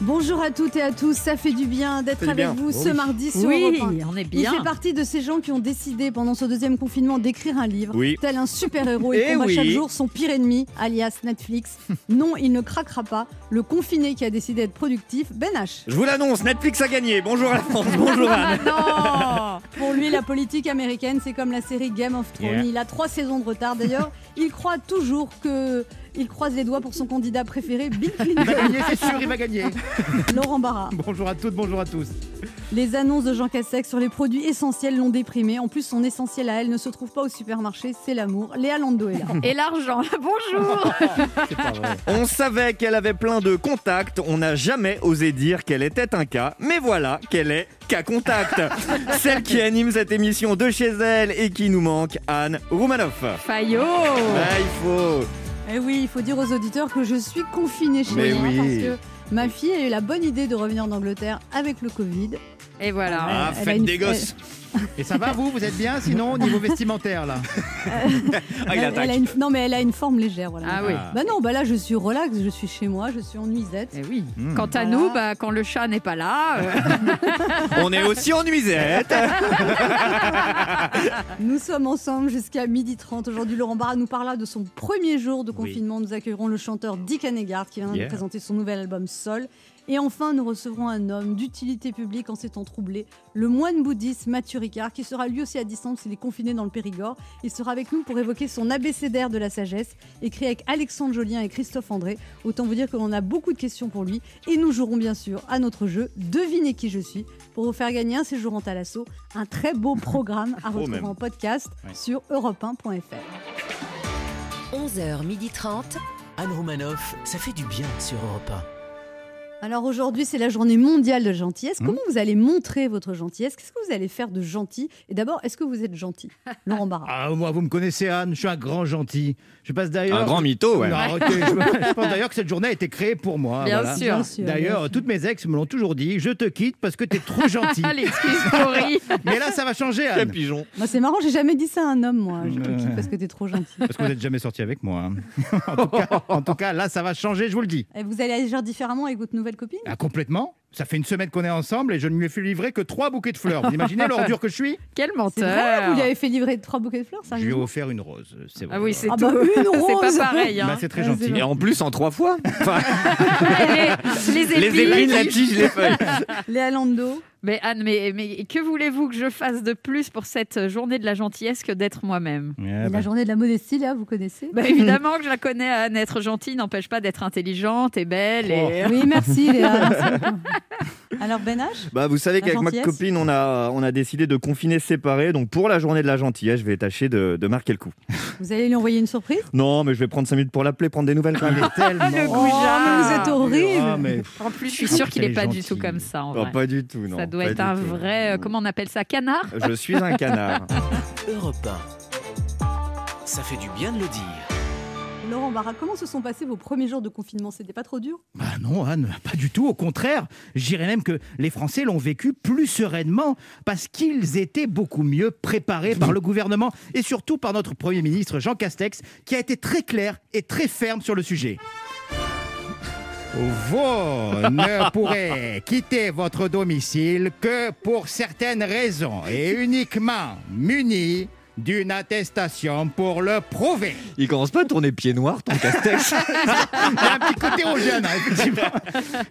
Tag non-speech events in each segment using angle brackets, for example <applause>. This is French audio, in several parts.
Bonjour à toutes et à tous, ça fait du bien d'être avec bien. vous Oh ce oui. mardi sur Oui, Europe 1. on est Il fait partie de ces gens qui ont décidé pendant ce deuxième confinement d'écrire un livre, Oui. tel un super-héros. Il Eh combat oui. chaque jour son pire ennemi, alias Netflix. <laughs> non, il ne craquera pas. Le confiné qui a décidé d'être productif, Ben H. Je vous l'annonce, Netflix a gagné. Bonjour à la France, bonjour Anne. non Pour lui, la politique américaine, c'est comme la série Game of Thrones. Yeah. Il a trois saisons de retard. D'ailleurs, il croit toujours que. Il croise les doigts pour son candidat préféré, Bill <laughs> Il va Clinton, gagner, c'est sûr, il va gagner. <laughs> Laurent Barra. Bonjour à toutes, bonjour à tous. Les annonces de Jean Castex sur les produits essentiels l'ont déprimé. En plus, son essentiel à elle ne se trouve pas au supermarché, c'est l'amour. Léa Lando est là. <laughs> Et l'argent, bonjour C'est pas vrai. On savait qu'elle avait plein de contacts, on n'a jamais osé dire qu'elle était un cas, mais voilà qu'elle est cas contact. Celle qui anime cette émission de chez elle et qui nous manque, Anne Roumanoff. Fayot Ah, il faut. Eh oui, il faut dire aux auditeurs que je suis confinée chez moi oui. parce que ma fille a eu la bonne idée de revenir d'Angleterre avec le Covid. Et voilà. Ah, elle a faites une- des gosses. Et ça va vous Vous êtes bien sinon au niveau vestimentaire là Ah, il Elle- elle attaque. a une- non, mais elle a une forme légère. Voilà. Ah oui. Bah non, bah là je suis relax, je suis chez moi, je suis en nuisette. Eh oui. Hmm. Quant à Voilà. nous, bah, quand le chat n'est pas là, euh, <laughs> On est aussi en nuisette. <laughs> Nous sommes ensemble jusqu'à 12h30. Aujourd'hui, Laurent Barra nous parlera de son premier jour de confinement. Nous accueillerons le chanteur Dick Hanegard qui vient Yeah. de présenter son nouvel album Sol. Et enfin, nous recevrons un homme d'utilité publique en ces temps troublés, le moine bouddhiste Mathieu Ricard, qui sera lui aussi à distance, il est confiné dans le Périgord. Il sera avec nous pour évoquer son abécédaire de la sagesse, écrit avec Alexandre Jolien et Christophe André. Autant vous dire que l'on a beaucoup de questions pour lui. Et nous jouerons bien sûr à notre jeu Devinez qui je suis, pour vous faire gagner un séjour en Thalasso, un très beau programme à <laughs> retrouver même. en podcast Ouais. sur europe1.fr. 11h30. Anne Romanoff, ça fait du bien sur Europe Alors aujourd'hui, c'est la journée mondiale de la gentillesse. Mmh. Comment vous allez montrer votre gentillesse? Qu'est-ce que vous allez faire de gentil? Et d'abord, est-ce que vous êtes gentil? Laurent Barra. <laughs> Ah moi vous me connaissez Anne, je suis un grand gentil. Je passe d'ailleurs. Un grand mytho, ouais. Non, je, je pense d'ailleurs que cette journée a été créée pour moi. bien voilà. sûr. Bien sûr, D'ailleurs, toutes mes ex me l'ont toujours dit, je te quitte parce que t'es trop gentil. <laughs> <laughs> Mais là, ça va changer, Anne. pigeon. Moi, c'est marrant, j'ai jamais dit ça à un homme, moi. Je te quitte parce que t'es trop gentil. Parce que vous n'êtes jamais sorti avec moi. hein. en, tout cas, en tout cas, là, ça va changer, je vous le dis. Et vous allez agir différemment avec votre nouvelle copine? Ah, complètement. Ça fait une semaine qu'on est ensemble et je ne lui ai fait livrer que trois bouquets de fleurs. Vous imaginez <laughs> l'ordure que je suis? Quel C'est vrai menteur Vous lui avez fait livrer trois bouquets de fleurs, Je lui ai offert une rose. C'est vrai. Ah oui, c'est Ah bah, une <laughs> C'est rose pas pareil. Hein. Bah, c'est très Ouais, gentil. c'est Et en plus en trois fois. <laughs> Enfin, les, les les épines. épines, la tige, les feuilles. Léa Lando. Mais Anne, mais, mais que voulez-vous que je fasse de plus pour cette journée de la gentillesse que d'être moi-même? Ouais, Et bah, la journée de la modestie, là, vous connaissez? Bah, Évidemment que je la connais, Anne. Être gentille n'empêche pas d'être intelligente et belle. Et... <laughs> Oui, merci Léa. merci beaucoup. <laughs> Alors Ben H? Bah, vous savez La qu'avec ma copine, on a, on a décidé de confiner séparés. Donc, pour la journée de la gentillesse, je vais tâcher de, de marquer le coup. Vous allez lui envoyer une surprise? Non, mais je vais prendre 5 minutes pour l'appeler, prendre des nouvelles quand même. <laughs> tellement. Le Oh, goujat. mais vous êtes horrible Ah, mais- En plus, je suis Ah, sûre qu'il n'est pas du tout comme ça. En vrai. pas du tout, non. ça doit être un tout. vrai. euh, Comment on appelle ça Canard <laughs> Je suis un canard. 1. <laughs> Europe 1. Ça fait du bien de le dire. Laurent Barra, comment se sont passés vos premiers jours de confinement? C'était pas trop dur? Bah non, Anne, pas du tout. Au contraire, je dirais même que les Français l'ont vécu plus sereinement parce qu'ils étaient beaucoup mieux préparés par le gouvernement et surtout par notre Premier ministre Jean Castex qui a été très clair et très ferme sur le sujet. Vous ne <laughs> pourrez quitter votre domicile que pour certaines raisons et uniquement munis d'une attestation pour le prouver. Il commence pas à tourner pied noir, ton castex. <laughs> Il y a un petit côté Rogiane, hein, effectivement.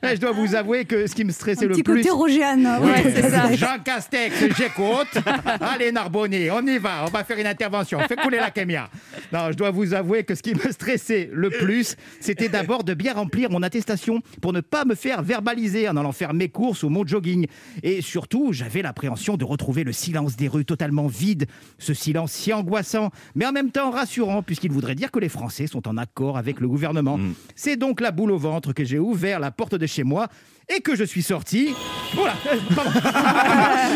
Là, je dois vous avouer que ce qui me stressait Un le petit plus. côté Rogéane. Oui, Ouais, c'est ça. <laughs> Jean Castex, j'écoute. Allez, Narbonne, on y va, on va faire une intervention. Fais couler la caméra. Non, je dois vous avouer que ce qui me stressait le plus, c'était d'abord de bien remplir mon attestation pour ne pas me faire verbaliser en allant faire mes courses ou mon jogging. Et surtout, j'avais l'appréhension de retrouver le silence des rues totalement vide, ce silence si angoissant, mais en même temps rassurant, puisqu'il voudrait dire que les Français sont en accord avec le gouvernement. Mm. C'est donc la boule au ventre que j'ai ouvert la porte de chez moi et que je suis sorti. Voilà, <laughs> pardon.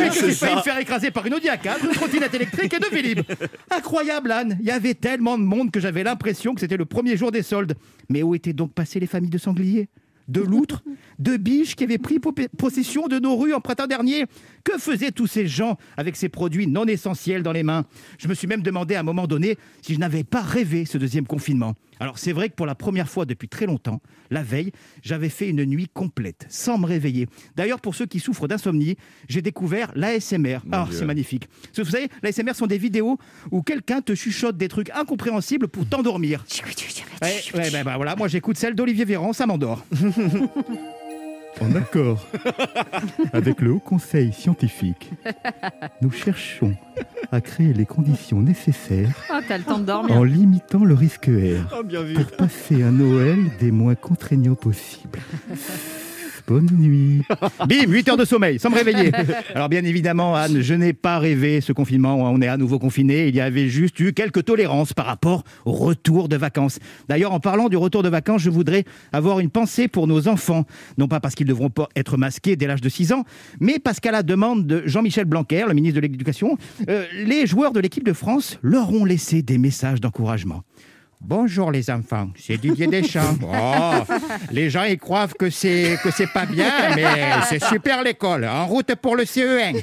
Et que j'ai failli me faire écraser par une Audi A4, une trottinette électrique et deux Vélib. Incroyable, Anne. Il y avait tellement de monde que j'avais l'impression que c'était le premier jour des soldes. Mais où étaient donc passées les familles de sangliers? De loutres, de biches qui avaient pris po- possession de nos rues en printemps dernier. Que faisaient tous ces gens avec ces produits non essentiels dans les mains? Je me suis même demandé à un moment donné si je n'avais pas rêvé ce deuxième confinement. Alors c'est vrai que pour la première fois depuis très longtemps, la veille, j'avais fait une nuit complète, sans me réveiller. D'ailleurs, pour ceux qui souffrent d'insomnie, j'ai découvert l'ASMR. Ah, c'est magnifique. Vous savez, l'ASMR sont des vidéos où quelqu'un te chuchote des trucs incompréhensibles pour t'endormir. Ouais, ouais, bah, bah, voilà, moi j'écoute celle d'Olivier Véran, ça m'endort. <laughs> En accord <laughs> avec le Haut Conseil scientifique, nous cherchons à créer les conditions nécessaires Ah, t'as le temps de dormir. en limitant le risque R Oh, bien vu. pour passer un Noël des moins contraignants possibles. <laughs> Bonne nuit. <laughs> Bim, 8 heures de sommeil, sans me réveiller. <laughs> Alors bien évidemment, Anne, je n'ai pas rêvé ce confinement. On est à nouveau confiné. Il y avait juste eu quelques tolérances par rapport au retour de vacances. D'ailleurs, en parlant du retour de vacances, je voudrais avoir une pensée pour nos enfants. Non pas parce qu'ils devront pas être masqués dès l'âge de 6 ans, mais parce qu'à la demande de Jean-Michel Blanquer, le ministre de l'Éducation, euh, les joueurs de l'équipe de France leur ont laissé des messages d'encouragement. Bonjour les enfants, c'est Didier Deschamps. <laughs> Oh, les gens ils croient que c'est que c'est pas bien, mais c'est super l'école. En route pour le CE1.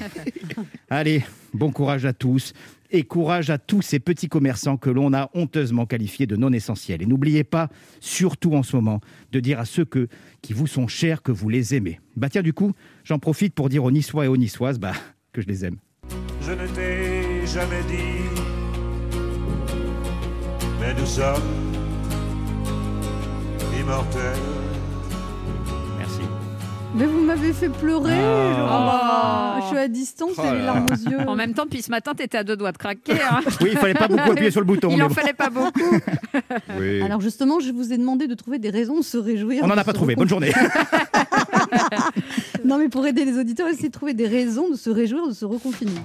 Allez, bon courage à tous et courage à tous ces petits commerçants que l'on a honteusement qualifiés de non essentiels. Et n'oubliez pas, surtout en ce moment, de dire à ceux que, qui vous sont chers que vous les aimez. Bah tiens, du coup, j'en profite pour dire aux Niçois et aux Niçoises bah, que je les aime. je ne t'ai jamais dit. Mais nous sommes immortels. Merci. Mais vous m'avez fait pleurer, Ah. Laurent Barra. Oh. Je suis à distance, Oh j'ai les larmes aux yeux. En même temps, depuis ce matin, t'étais à deux doigts de craquer. hein. <laughs> Oui, il fallait pas beaucoup appuyer sur le bouton. Il mais en bon. fallait pas beaucoup. <laughs> Oui. Alors justement, je vous ai demandé de trouver des raisons de se réjouir. On n'en de a pas ce trouvé. Bonne journée. <laughs> Non, mais pour aider les auditeurs, essayez de trouver des raisons de se réjouir de ce reconfinement.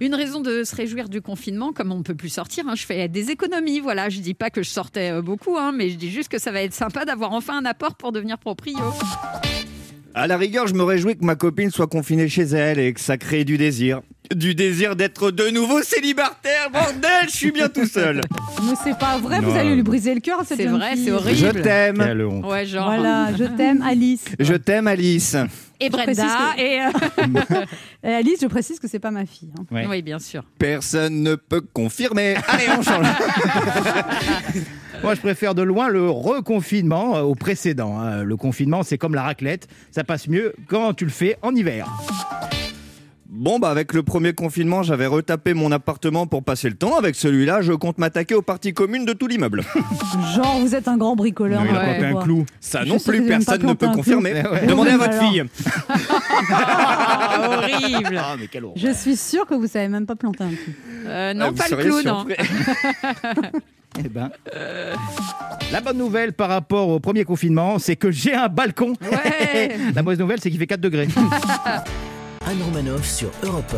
Une raison de se réjouir du confinement, comme on ne peut plus sortir, hein, je fais des économies. Voilà, je dis pas que je sortais euh, beaucoup, hein, mais je dis juste que ça va être sympa d'avoir enfin un apport pour devenir proprio. À la rigueur, je me réjouis que ma copine soit confinée chez elle et que ça crée du désir. Du désir d'être de nouveau célibataire, bordel, je suis bien tout seul. <laughs> Mais c'est pas vrai, vous allez lui briser le cœur à cette C'est jeune vrai, fille. c'est horrible. Je t'aime. Quelle honte. Ouais, genre. Voilà, je t'aime, Alice. Je t'aime, Alice. Et Brenda. que- Et euh, <laughs> Et Alice, je précise que c'est pas ma fille. hein. Ouais. Oui, bien sûr. Personne ne peut confirmer. Allez, on change. <laughs> Moi, je préfère de loin le reconfinement euh, au précédent. hein. Le confinement, c'est comme la raclette. Ça passe mieux quand tu le fais en hiver. Bon, bah, avec le premier confinement, j'avais retapé mon appartement pour passer le temps. Avec celui-là, je compte m'attaquer aux parties communes de tout l'immeuble. Genre, vous êtes un grand bricoleur. il a ouais. planté un clou. Ça non plus, personne ne peut confirmer. Ouais. Demandez à votre alors. fille. <laughs> Ah, horrible. Ah, mais horreur. Je suis sûre que vous savez même pas planter un clou. Euh, Ah, non, vous pas le clou, non. <laughs> Eh ben, La bonne nouvelle par rapport au premier confinement, c'est que j'ai un balcon. Ouais. <laughs> La mauvaise nouvelle, c'est qu'il fait 4 degrés. Anne Romanoff sur Europe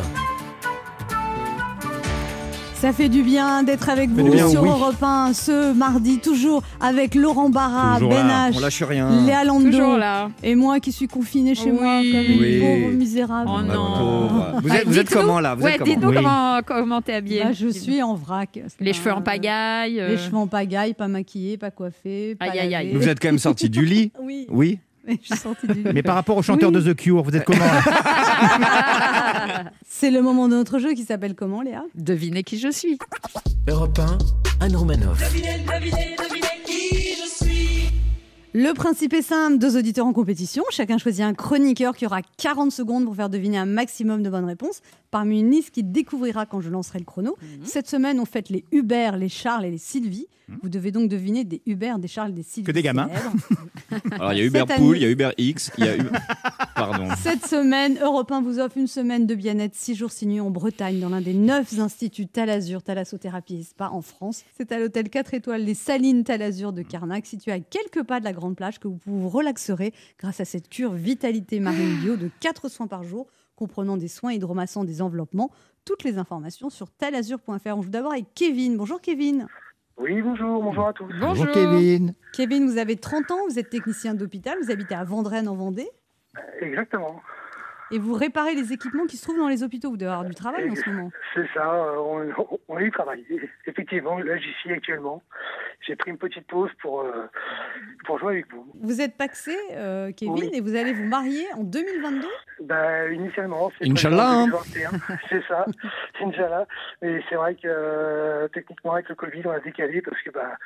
Ça fait du bien d'être avec vous bien, sur oui. Europe 1 ce mardi, toujours avec Laurent Barra, Toujours Ben là. H, On lâche rien. Léa là. et moi qui suis confinée chez Oui. moi comme une Oui. pauvre misérable. Oh Ma non. Vous Ah, êtes, vous êtes dites-nous. comment là? Vous Ouais, êtes comment? dites-nous Oui. comment, comment t'es habillée. Bah, je suis en vrac. Les cheveux en pagaille. euh, Les cheveux en pagaille, pas maquillés, pas coiffés, pas Aïe, aïe, aïe. Vous êtes quand même sorti du lit? <laughs> Oui, Oui? Je suis sortie du lit. Mais par rapport au chanteur Oui. de The Cure, vous êtes comment C'est le moment de notre jeu qui s'appelle comment, Léa? Devinez qui je suis. Europe 1, Anne Romanoff. Le principe est simple, deux auditeurs en compétition. Chacun choisit un chroniqueur qui aura 40 secondes pour faire deviner un maximum de bonnes réponses parmi une liste qu'il découvrira quand je lancerai le chrono. Cette semaine, on fête les Hubert, les Charles et les Sylvie. Vous devez donc deviner des Hubert, des Charles, des Sylvie. Que des gamins. <laughs> Alors il y a Pool, année- il y a Uber X, il y a Uber... <laughs> Pardon. <laughs> Cette semaine, Europe 1 vous offre une semaine de bien-être, six jours signés en Bretagne, dans l'un des neuf instituts Talazur, Thalassothérapie et Spa en France. C'est à l'hôtel 4 étoiles Les Salines Talazur de Carnac, situé à quelques pas de la Grande Plage, que vous vous relaxerez grâce à cette cure Vitalité Marine Bio de <gasps> 4 soins par jour, comprenant des soins hydromassants, des enveloppements. Toutes les informations sur talazur.fr. On joue d'abord avec Kevin. Bonjour Kevin. Oui, bonjour, bonjour à tous. Bonjour. Kevin. Kevin, vous avez 30 ans, vous êtes technicien d'hôpital, vous habitez à Vendrennes en Vendée. Exactement. Et vous réparez les équipements qui se trouvent dans les hôpitaux. Vous devez avoir du travail en ce moment. C'est ça, euh, on, <laughs> on y travaille. Effectivement, là j'y suis actuellement. J'ai pris une petite pause pour, euh, pour jouer avec vous. Vous êtes paxé, euh, Kevin, Oui. et vous allez vous marier en 2022 Bah, initialement, c'est Inch'Allah, hein. prévu en 2021. c'est ça, Inch'Allah. Mais c'est vrai que euh, techniquement, avec le Covid, on a décalé parce que bah,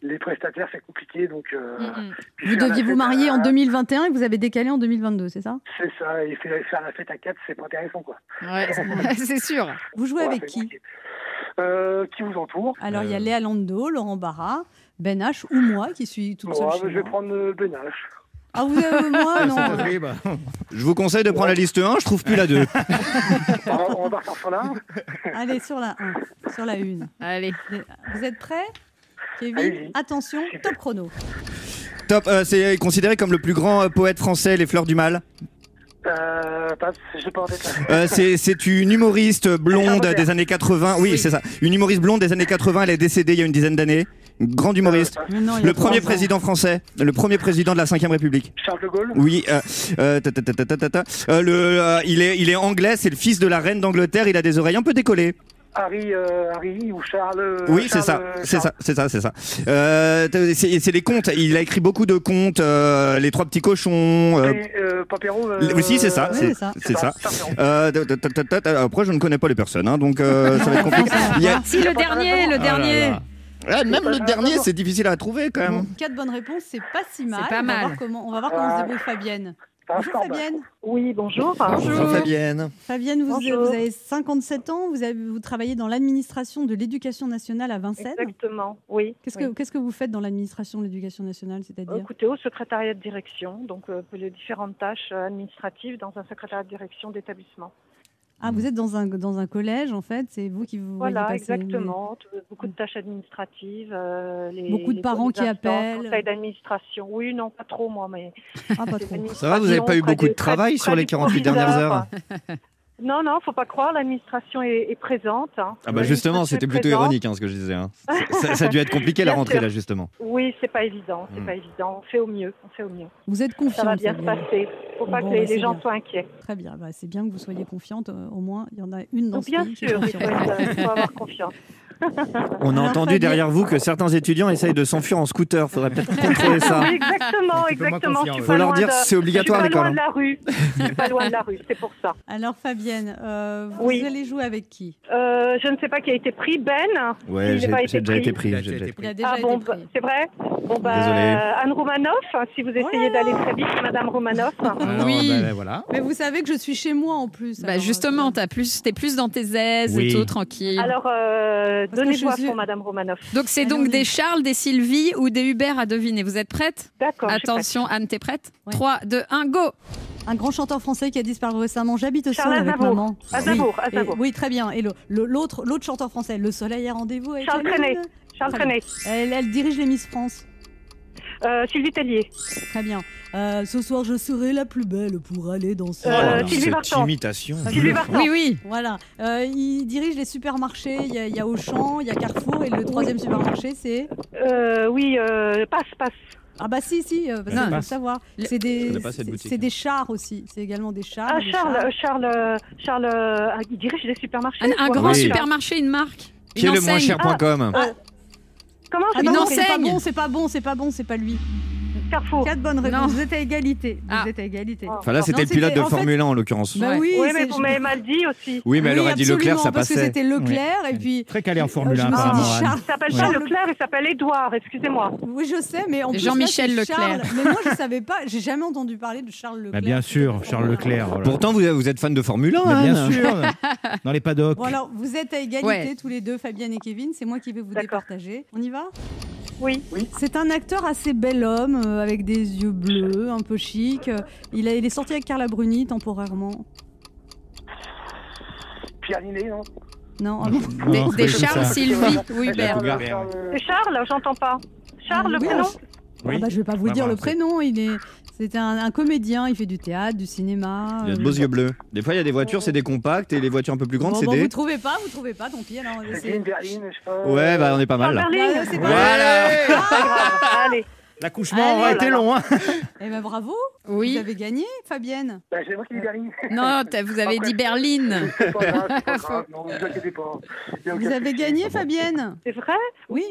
les prestataires, c'est compliqué. Donc, euh, Mm, mm. Vous deviez vous marier à- en 2021 et vous avez décalé en 2022, c'est ça? C'est ça, et faire la fête à 4, c'est pas intéressant, quoi. Ouais, c'est <laughs> sûr. Vous jouez Ouais, avec qui euh, Qui vous entoure Alors, il y a Euh. Léa Lando, Laurent Barra, Ben H ou moi qui suis toute seule Moi, chez Je vais moi. prendre euh, Ben H. Ah, vous avez moi <laughs> Non. Oui, bah, <laughs> Je vous conseille de prendre la liste 1, je trouve plus la 2. on va- on va partir sur là. Allez, sur la 1, sur la 1. Allez. Vous êtes prêts Kevin, attention, top chrono. Top, euh, c'est considéré comme le plus grand euh, poète français, Les Fleurs du Mal. Euh, pas. Euh, c'est c'est une humoriste blonde des années 80. Oui, c'est ça. Une humoriste blonde des années 80. Elle est décédée il y a une dizaine d'années. Une grande humoriste. Non, y a Le premier ans. président français. Le premier président de la 5 République. Charles de Gaulle Oui. Euh, euh, ta, ta, ta, ta, ta, ta, ta. Euh, le, euh, il, est, il est anglais. C'est le fils de la reine d'Angleterre. Il a des oreilles un peu décollées. Harry, euh, Harry ou Charles euh, Oui, c'est ça, euh, c'est ça, c'est ça, c'est ça. Euh, t- c'est c'est les contes. Il a écrit beaucoup de contes. euh, les trois petits cochons. euh, euh, Papéro, euh, oui, si, c'est ça, c'est c'est ça. c'est ça. Après, je ne connais pas les personnes, hein, donc euh, ça va être compliqué. <laughs> Il y a- Si, le dernier, le Ah dernier. même le dernier, c'est difficile à trouver quand même. Quatre bonnes réponses, c'est pas si mal. pas on mal. Va voir comment, on va voir comment se débrouille Fabienne. Bonjour bah. Fabienne. Oui, bonjour. Bonjour Fabienne. Fabienne, vous, Bonjour. vous avez 57 ans, vous, avez, vous travaillez dans l'administration de l'éducation nationale à Vincennes. Exactement, oui. Qu'est-ce oui. que qu'est-ce que vous faites dans l'administration de l'éducation nationale, c'est-à-dire Écoutez, au secrétariat de direction, donc euh, pour les différentes tâches administratives dans un secrétariat de direction d'établissement. Ah, vous êtes dans un dans un collège en fait, c'est vous qui vous voyez Voilà, passer exactement. Beaucoup de tâches administratives. euh, les, Beaucoup de les parents qui appellent. Conseil d'administration. Oui, non, pas trop moi, mais. Ah, pas <laughs> trop. Ça va, vous n'avez pas eu beaucoup de travail sur les du 48 proviseur. dernières heures <laughs> Non, non, faut pas croire, l'administration est, est présente. hein. Ah bah justement, c'était plutôt présente. ironique hein, ce que je disais. hein. Ça, ça a dû être <laughs> compliqué la rentrée sûr. là justement. Oui, c'est pas évident, c'est Mm. pas évident. On fait au mieux, on fait au mieux. Vous êtes Ça confiante. va bien se passer. Faut pas Bon, que les, bah, les gens bien. soient inquiets. Très bien, bah, c'est bien que vous soyez confiante. euh, au moins, il y en a une dans Donc, ce bien pays qui est sûr, il faut, il faut avoir confiance. <laughs> On a Alors, entendu Fabienne- derrière vous que certains étudiants essayent de s'enfuir en scooter. Faudrait peut-être <laughs> contrôler ça. Exactement, exactement. ouais. Faut leur dire de- c'est obligatoire à Je suis pas l'école. loin hein. de la rue. <laughs> Je suis pas loin de la rue, c'est pour ça. Alors Fabienne, euh, vous Oui. allez jouer avec qui? Euh, je ne sais pas qui a été pris, Ben. Ouais, Il j'ai n'a pas j'ai été déjà pris. été pris. Il a déjà Il Ah bon, bah, c'est vrai? Bon, bah, Anne Roumanoff, si vous essayez d'aller très vite, Madame Roumanoff. Alors, Oui. bah, voilà. Mais vous savez que je suis chez moi en plus. Bah justement, euh, t'as plus, t'es plus dans tes aises Oui. et tout, tranquille. Alors, euh, Parce que donnez je voix suis- pour Madame Roumanoff. donc c'est donc des Charles, des Sylvie ou des Hubert à deviner. Vous êtes prête? D'accord. prête. Attention, Anne, t'es prête? Ouais. 3, 2, 1, go Un grand chanteur français qui a disparu récemment. J'habite au Charles sol avec maman. Aznavour, oui. Aznavour. Et- oui, très bien. Et l'autre, l'autre chanteur français, Le Soleil a rendez-vous avec Charles Trenet. Charles. Trenet. Elle, elle dirige les Miss France. Euh, Sylvie Tellier. Très bien. Euh, ce soir, je serai la plus belle pour aller danser. Euh, Sylvie cette Vartan. imitation. Sylvie Vartan. Oui, oui. Voilà. Euh, il dirige les supermarchés. Il y, a, il y a Auchan, il y a Carrefour. Et le troisième supermarché, c'est. Euh, oui, euh, passe, passe. Ah, bah si, si, euh, parce Non. que faut le savoir. C'est des, Je connais pas cette c'est- boutique. c'est des chars aussi. C'est également des chars. Ah, des Charles, chars. euh, Charles, euh, Charles, euh, ah, il dirige les supermarchés. Un, un quoi. grand Oui. supermarché, une marque. Qui est une le moins enseigne. cher.com Comment Ah non, c'est pas bon, c'est pas bon, c'est pas bon, c'est pas lui. Carrefour. Quatre bonnes Non. réponses. Vous êtes à égalité. Vous Ah. êtes à égalité. Ah. Enfin là, c'était le pilote de en fait- Formule 1 en l'occurrence. Bah Ouais. oui, Oui, mais vous m'avez mal dit aussi. Oui, mais elle Oui, aurait dit Leclerc, absolument, ça parce que passait. c'était Leclerc et puis Très calé en euh, Formule je 1, me suis apparemment. Charles. Il s'appelle Charles pas Leclerc, il s'appelle Édouard, excusez-moi. Oui, je sais, mais en plus Jean-Michel Leclerc. Charles. Mais moi, je savais pas. J'ai jamais entendu parler de Charles Leclerc. Bah, bien sûr, Charles Leclerc. Pourtant, vous, êtes fan de Formule 1, Mais bien sûr, <laughs> dans les paddocks. Bon alors, vous êtes à égalité tous les deux, Fabienne et Kevin. C'est moi qui vais vous départager. On y va? Oui. C'est un acteur assez bel homme, euh, avec des yeux bleus, un peu chic. Il, a, il est sorti avec Carla Bruni temporairement. Pierre Ninet, non? Non. Des, Non, des Charles. Sylvie. Charles, C'est Charles, j'entends pas. Charles, le Oui, prénom? Oui. Ah bah, je vais pas vous dire le prénom. Il est, c'est un, un comédien. Il fait du théâtre, du cinéma. Il a de euh, beaux yeux bleus. Des fois, il y a des voitures, c'est des compacts, et les voitures un peu plus grandes, Bon, c'est bon, des. vous trouvez pas, vous trouvez pas, tant pis. Alors, C'est c'est- Jane Berlin, je sais pas. Ouais, bah on est pas mal là. Bah, c'est pas- Voilà Allez. L'accouchement Allez, aura été long. hein. Eh ben bravo, Oui. vous avez gagné, Fabienne. Bah, c'est moi qui l'ai gagné. Non, vous avez Après, dit Berlin. C'est pas grave, c'est pas grave. <laughs> Non, vous avez gagné, Fabienne. C'est vrai? Oui.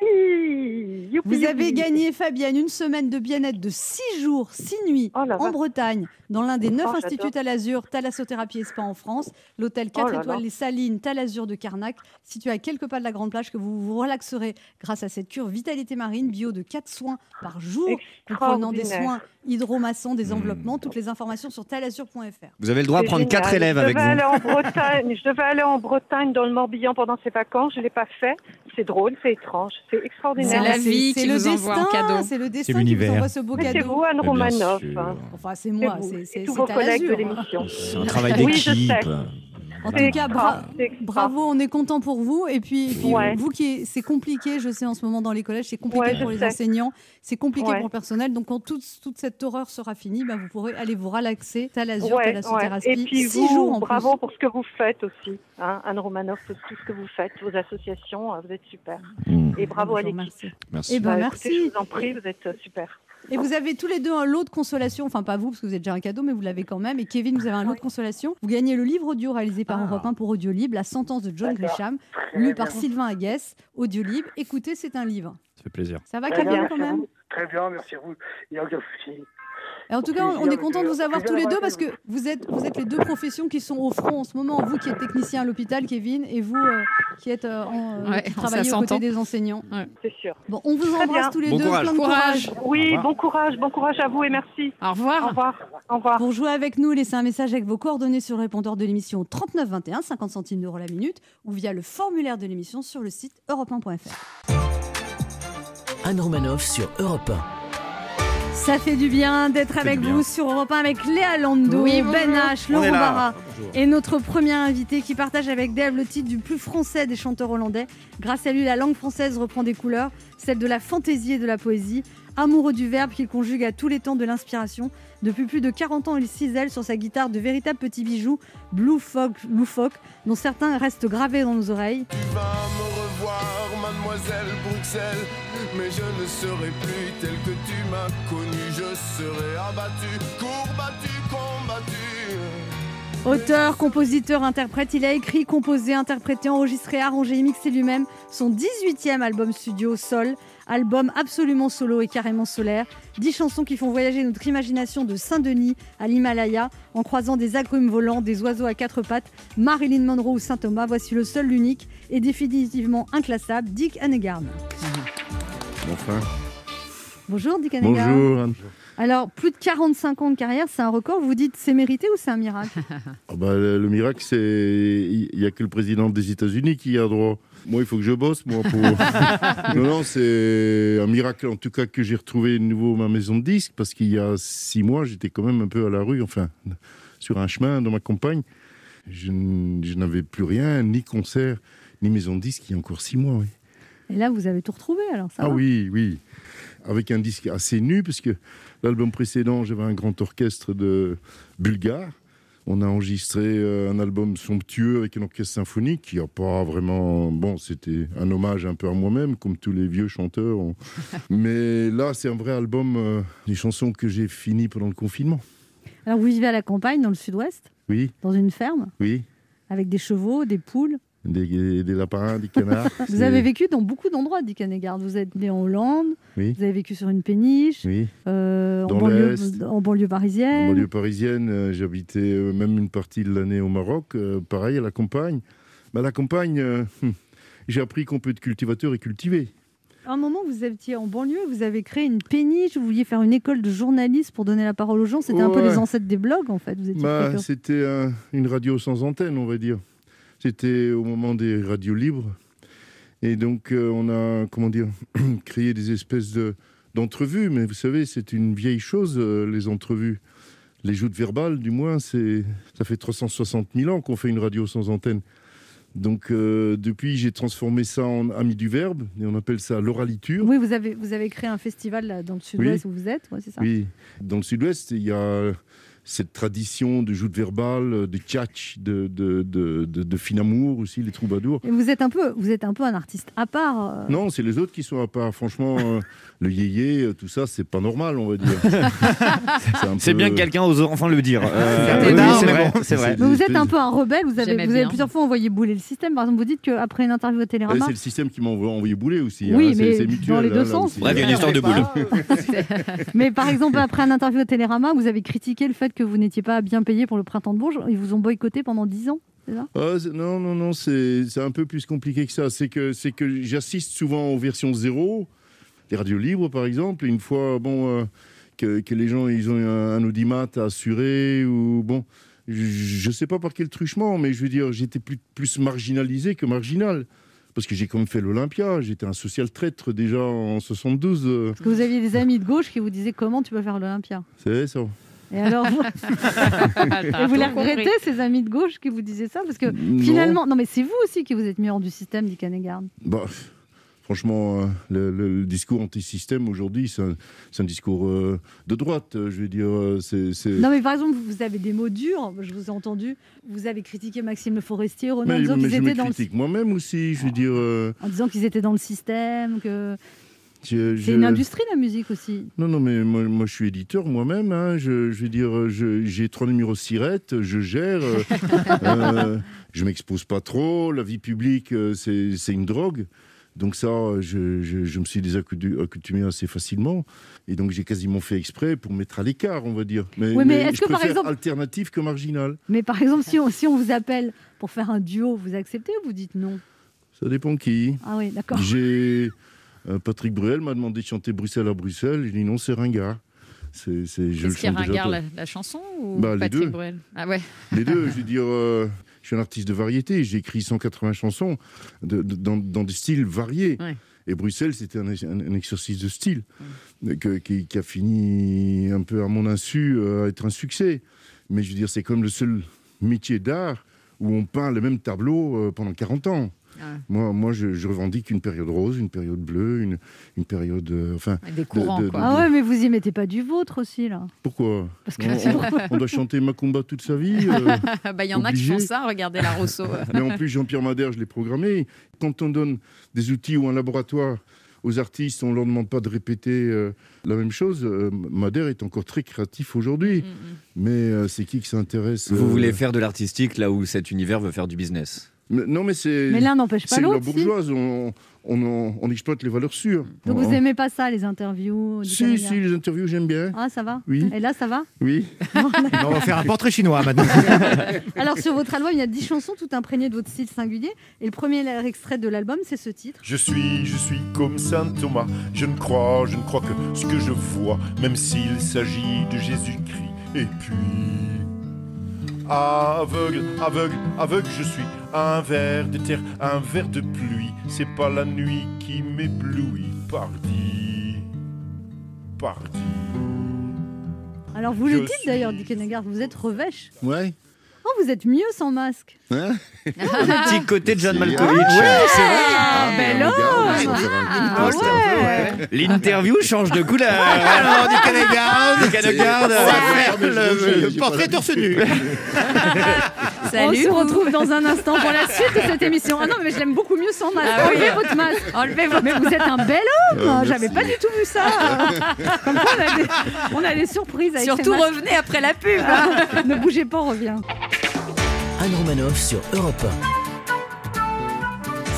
Youpi Youpi, Vous avez gagné, Fabienne, une semaine de bien-être de 6 jours, 6 nuits Oh en. Bretagne, dans l'un des 9 Oh, instituts j'adore. Thalazur, Thalassothérapie et Spa en France, l'hôtel 4 Oh là étoiles là. Les Salines, Thalazur de Carnac, situé à quelques pas de la Grande Plage, que vous vous relaxerez grâce à cette cure Vitalité Marine, bio de 4 soins par jour, comprenant des soins hydromassants, Hmm. des enveloppements. Toutes les informations sur thalasur.fr. Vous avez le droit de prendre quatre génial. élèves je avec vous. Aller en Bretagne, je devais aller en Bretagne dans le Morbihan pendant ces vacances. Je ne l'ai pas fait. C'est drôle, c'est étrange, c'est extraordinaire. C'est la vie c'est qui le vous envoie en destin, cadeau. C'est le destin qui vous l'univers. envoie ce beau Mais c'est cadeau. vous, Anne Romanoff. hein. Enfin, c'est moi, c'est tous vos collègues de Thalazur. l'émission. C'est un travail Oui, je d'équipe. En tout cas, bra- bravo, on est content pour vous. Et puis, et puis, Ouais. vous qui, est- c'est compliqué, je sais, en ce moment dans les collèges, c'est compliqué Ouais, pour les sais. enseignants, c'est compliqué Ouais. pour le personnel. Donc, quand toute, toute cette horreur sera finie, bah, vous pourrez aller vous relaxer. Thalazur, Ouais, ouais. thalassothérapie. Et puis six jours en bravo plus. pour ce que vous faites aussi, hein, Anne Romanoff, pour tout ce que vous faites, vos associations, vous êtes super. Mmh. Et bravo à Je vous l'équipe. Merci. Eh ben, Bah, merci. écoutez, je vous en prie, vous êtes super. Et vous avez tous les deux un lot de consolation, enfin pas vous parce que vous êtes déjà un cadeau, mais vous l'avez quand même. Et Kevin, vous avez un lot de consolation. Vous gagnez le livre audio réalisé par Ah. Europe 1 pour Audio Libre, La sentence de John. Grisham, lu par Sylvain Aguès, Audio Libre. Écoutez, c'est un livre. Ça fait plaisir. Ça va Kevin quand même. Très bien, merci à vous. Il n'y a aucun souci. Et en tout cas, on est content de vous avoir tous les deux parce que vous êtes, vous êtes les deux professions qui sont au front en ce moment. Vous qui êtes technicien à l'hôpital, Kevin, et vous euh, qui êtes euh, en, euh, Ouais, qui travaillez aux côtés des enseignants. C'est sûr. Bon, on vous embrasse tous les Bon deux. courage. Plein de Courage. Oui, revoir. bon courage, bon courage à vous et merci. Au Au revoir. revoir. Au revoir. Pour jouer avec nous, laissez un message avec vos coordonnées sur le répondeur de l'émission au 39 21, 50 centimes d'euros la minute, ou via le formulaire de l'émission sur le site europe1.fr. Anne Romanoff sur Europe Ça fait du bien d'être avec vous sur Europe 1 avec Léa Lando, Oui. Ben H, Laurent. Barra et notre premier invité qui partage avec Dave le titre du plus français des chanteurs hollandais. Grâce à lui, la langue française reprend des couleurs, celle de la fantaisie et de la poésie. Amoureux du verbe qu'il conjugue à tous les temps de l'inspiration. Depuis plus de 40 ans, il cisèle sur sa guitare de véritables petits bijoux, Blue Fog, loufoques, dont certains restent gravés dans nos oreilles. Tu vas me revoir, mademoiselle Bruxelles, mais je ne serai plus tel que tu m'as connu. Je serai abattu, courbattu, combattu. Auteur, compositeur, interprète, il a écrit, composé, interprété, enregistré, arrangé et mixé lui-même son 18e album studio Sol, album absolument solo et carrément solaire. 10 chansons qui font voyager notre imagination de Saint-Denis à l'Himalaya en croisant des agrumes volants, des oiseaux à quatre pattes, Marilyn Monroe ou Saint-Thomas. Voici le seul, l'unique et définitivement inclassable, Dick Hanegard. Enfin. Bonjour Dick Hanegard. Bonjour. Alors, plus de 45 ans de carrière, c'est un record. Vous dites c'est mérité ou c'est un miracle? Ah bah, le, le miracle, c'est il n'y a que le président des États-Unis qui a droit. Moi, il faut que je bosse, moi. Pour... <laughs> non, non, c'est un miracle, en tout cas, que j'ai retrouvé de nouveau ma maison de disques, parce qu'il y a six mois, j'étais quand même un peu à la rue, enfin, sur un chemin dans ma campagne. Je, n'avais plus rien, ni concert, ni maison de disques, il y a encore six mois, oui. Et là, vous avez tout retrouvé, alors ça Ah va? oui, oui. Avec un disque assez nu, parce que l'album précédent, j'avais un grand orchestre de bulgares. On a enregistré euh, un album somptueux avec un orchestre symphonique qui a pas vraiment. Bon, c'était un hommage un peu à moi-même, comme tous les vieux chanteurs. ont. <laughs> Mais là, c'est un vrai album euh, des chansons que j'ai fini pendant le confinement. Alors, vous vivez à la campagne, dans le sud-ouest, Oui, dans une ferme, oui. avec des chevaux, des poules? Des, des lapins, des canards. <laughs> Vous avez vécu dans beaucoup d'endroits, Dick Hanegard. Vous êtes né en Hollande, Oui, vous avez vécu sur une péniche, oui. euh, en, banlieue, en banlieue En parisienne. banlieue parisienne, euh, j'habitais euh, même une partie de l'année au Maroc, euh, pareil à la campagne. Mais à la campagne, <laughs> j'ai appris qu'on peut être cultivateur et cultiver. À un moment, vous étiez en banlieue, vous avez créé une péniche, vous vouliez faire une école de journalisme pour donner la parole aux gens. C'était un peu les ancêtres des blogs, en fait. Bah. C'était une radio sans antenne, on va dire. C'était au moment des radios libres. Et donc, euh, on a, comment dire, <clears throat> créé des espèces de, d'entrevues. Mais vous savez, c'est une vieille chose, euh, les entrevues. Les joutes verbales, du moins, c'est, ça fait 360 000 ans qu'on fait une radio sans antenne. Donc, euh, depuis, j'ai transformé ça en ami du verbe, et on appelle ça l'oraliture. Oui, vous avez, vous avez créé un festival là, dans le sud-ouest où vous êtes, ouais, c'est ça? Oui, dans le sud-ouest, il y a cette tradition de joute verbale, de tchatch, de, de, de, de, de fin amour aussi, les troubadours. Et vous êtes un peu, vous êtes un peu un artiste à part. euh. Non, c'est les autres qui sont à part. Franchement, euh, <laughs> le yéyé, euh, tout ça, c'est pas normal, on va dire. <laughs> C'est peu- bien que quelqu'un ose enfin le dire. <laughs> Euh, C'est oui, vrai, bon. c'est vrai. Mais vous êtes un peu un rebelle. Vous avez, vous avez plusieurs fois envoyé bouler le système. Par exemple, vous dites qu'après une interview Ouais, Télérama. c'est le système qui m'a envoyé, bouler aussi. Oui, hein, c'est- mais c'est dans mutuel, les deux hein, là sens. Bref, il y a une histoire de boule. Mais par exemple, après un interview à Télérama, vous avez critiqué le fait que vous n'étiez pas bien payé pour le printemps de Bourges. Ils vous ont boycotté pendant 10 ans, Ah, non, non, non, c'est un peu plus compliqué que ça. C'est que, que j'assiste souvent aux versions zéro, les radios libres par exemple. Une fois, bon, euh, que, que les gens ils ont un, un audimat à assurer ou bon, je ne sais pas par quel truchement, mais je veux dire, j'étais plus, plus marginalisé que marginal. Parce que j'ai quand même fait l'Olympia, j'étais un social traître déjà en 72. euh, Parce que vous aviez des amis de gauche qui vous disaient comment tu peux faire l'Olympia? c'est ça. Et alors, vous, <laughs> et vous les regrettez, ces amis de gauche qui vous disaient ça Parce que Non. finalement, non, mais c'est vous aussi qui vous êtes mis hors du système, dit Canegard. Bah, franchement, euh, le, le- le discours anti-système aujourd'hui, c'est un, c'est un discours euh, de droite. euh, Je veux dire, euh, c'est. c'est- Non, mais par exemple, vous avez des mots durs. Je vous ai entendu. Vous avez critiqué Maxime Le Forestier, en mais disant mais qu'ils je me étaient dans le critique moi-même aussi. Je veux dire, euh, en disant qu'ils étaient dans le système, que je- c'est une industrie la musique aussi. Non, non, mais moi, moi, je suis éditeur moi-même. hein. Je, je veux dire, j'ai trois numéros de Sirette, je gère. euh, <laughs> euh, je m'expose pas trop. La vie publique, euh, c'est une drogue. Donc ça, je, je- je me suis désaccoutumé assez facilement. Et donc j'ai quasiment fait exprès pour me mettre à l'écart, on va dire. Mais, Oui, mais est-ce que, par exemple- alternatif que marginal. Mais par exemple, si on, si on vous appelle pour faire un duo, vous acceptez ou vous dites non? Ça dépend qui. Ah oui, d'accord. J'ai Patrick Bruel m'a demandé de chanter Bruxelles à Bruxelles. J'ai dit non, c'est ringard. C'est, je Est-ce qu'il Ringard, la, la chanson ou Bah, les Patrick deux. Bruel? Ah ouais. Les deux, <laughs> je veux dire, euh, je suis un artiste de variété. J'ai écrit 180 chansons de- de- dans, dans des styles variés. Ouais. Et Bruxelles, c'était un, exercice de style que- qui, qui a fini un peu à mon insu euh, à être un succès. Mais je veux dire, c'est comme le seul métier d'art où on peint le même tableau euh, pendant 40 ans. Ah. Moi, moi je, je revendique une période rose, une période bleue, une, une période. euh, enfin, Des courants, de- quoi. Ah ouais, mais vous y mettez pas du vôtre aussi là. pourquoi Parce que on, on- on doit chanter Macumba toute sa vie. euh, <laughs> Bah, Il y en a qui font ça, regardez la Rousseau. Mais en plus, Jean-Pierre Madère, je l'ai programmé. Quand on donne des outils ou un laboratoire aux artistes, on ne leur demande pas de répéter euh, la même chose. Euh, Madère est encore très créatif aujourd'hui. Mais euh, c'est qui qui s'intéresse Vous euh, voulez faire de l'artistique là où cet univers veut faire du business mais- Non, mais c'est. Mais l'un n'empêche pas C'est la l'autre. si. bourgeoise. On, on, on- on exploite les valeurs sûres. Donc On- vous aimez pas ça, les interviews Si, si, les interviews, j'aime bien. Ah, ça va Oui. Et là, ça va Oui. <laughs> On va faire un portrait chinois maintenant. <laughs> Alors, sur votre album, il y a 10 chansons tout imprégnées de votre style singulier. Et le premier extrait de l'album, c'est ce titre. Je suis, je suis comme saint Thomas. Je ne crois, je ne crois que ce que je vois, même s'il s'agit de Jésus-Christ. Et puis, aveugle, aveugle, aveugle, je suis un ver de terre, un ver de pluie. C'est pas la nuit qui m'éblouit. Pardi, pardi. Alors, vous Je le dites suis- d'ailleurs, Dick vous êtes revêche. Ouais. Oh, vous êtes mieux sans masque. Hein <laughs> Petit côté de John Ah, Malkovich. c'est Ah, va faire un Ah, peu, ouais. L'interview change de couleur. <laughs> Alors, du Canada, Du Canada. on va faire le, le portrait torse nu. <laughs> On se retrouve dans un instant pour la suite de cette émission. Ah non, mais je l'aime beaucoup mieux sans masque. Ah oui. Enlevez votre masque. Enlevez votre Mais vous êtes un bel homme. Euh, J'avais pas du tout vu ça. Comme quoi, on a des, on a des surprises avec Surtout revenez après la pub. Ah, ne bougez pas, on revient. Anne Romanoff sur Europe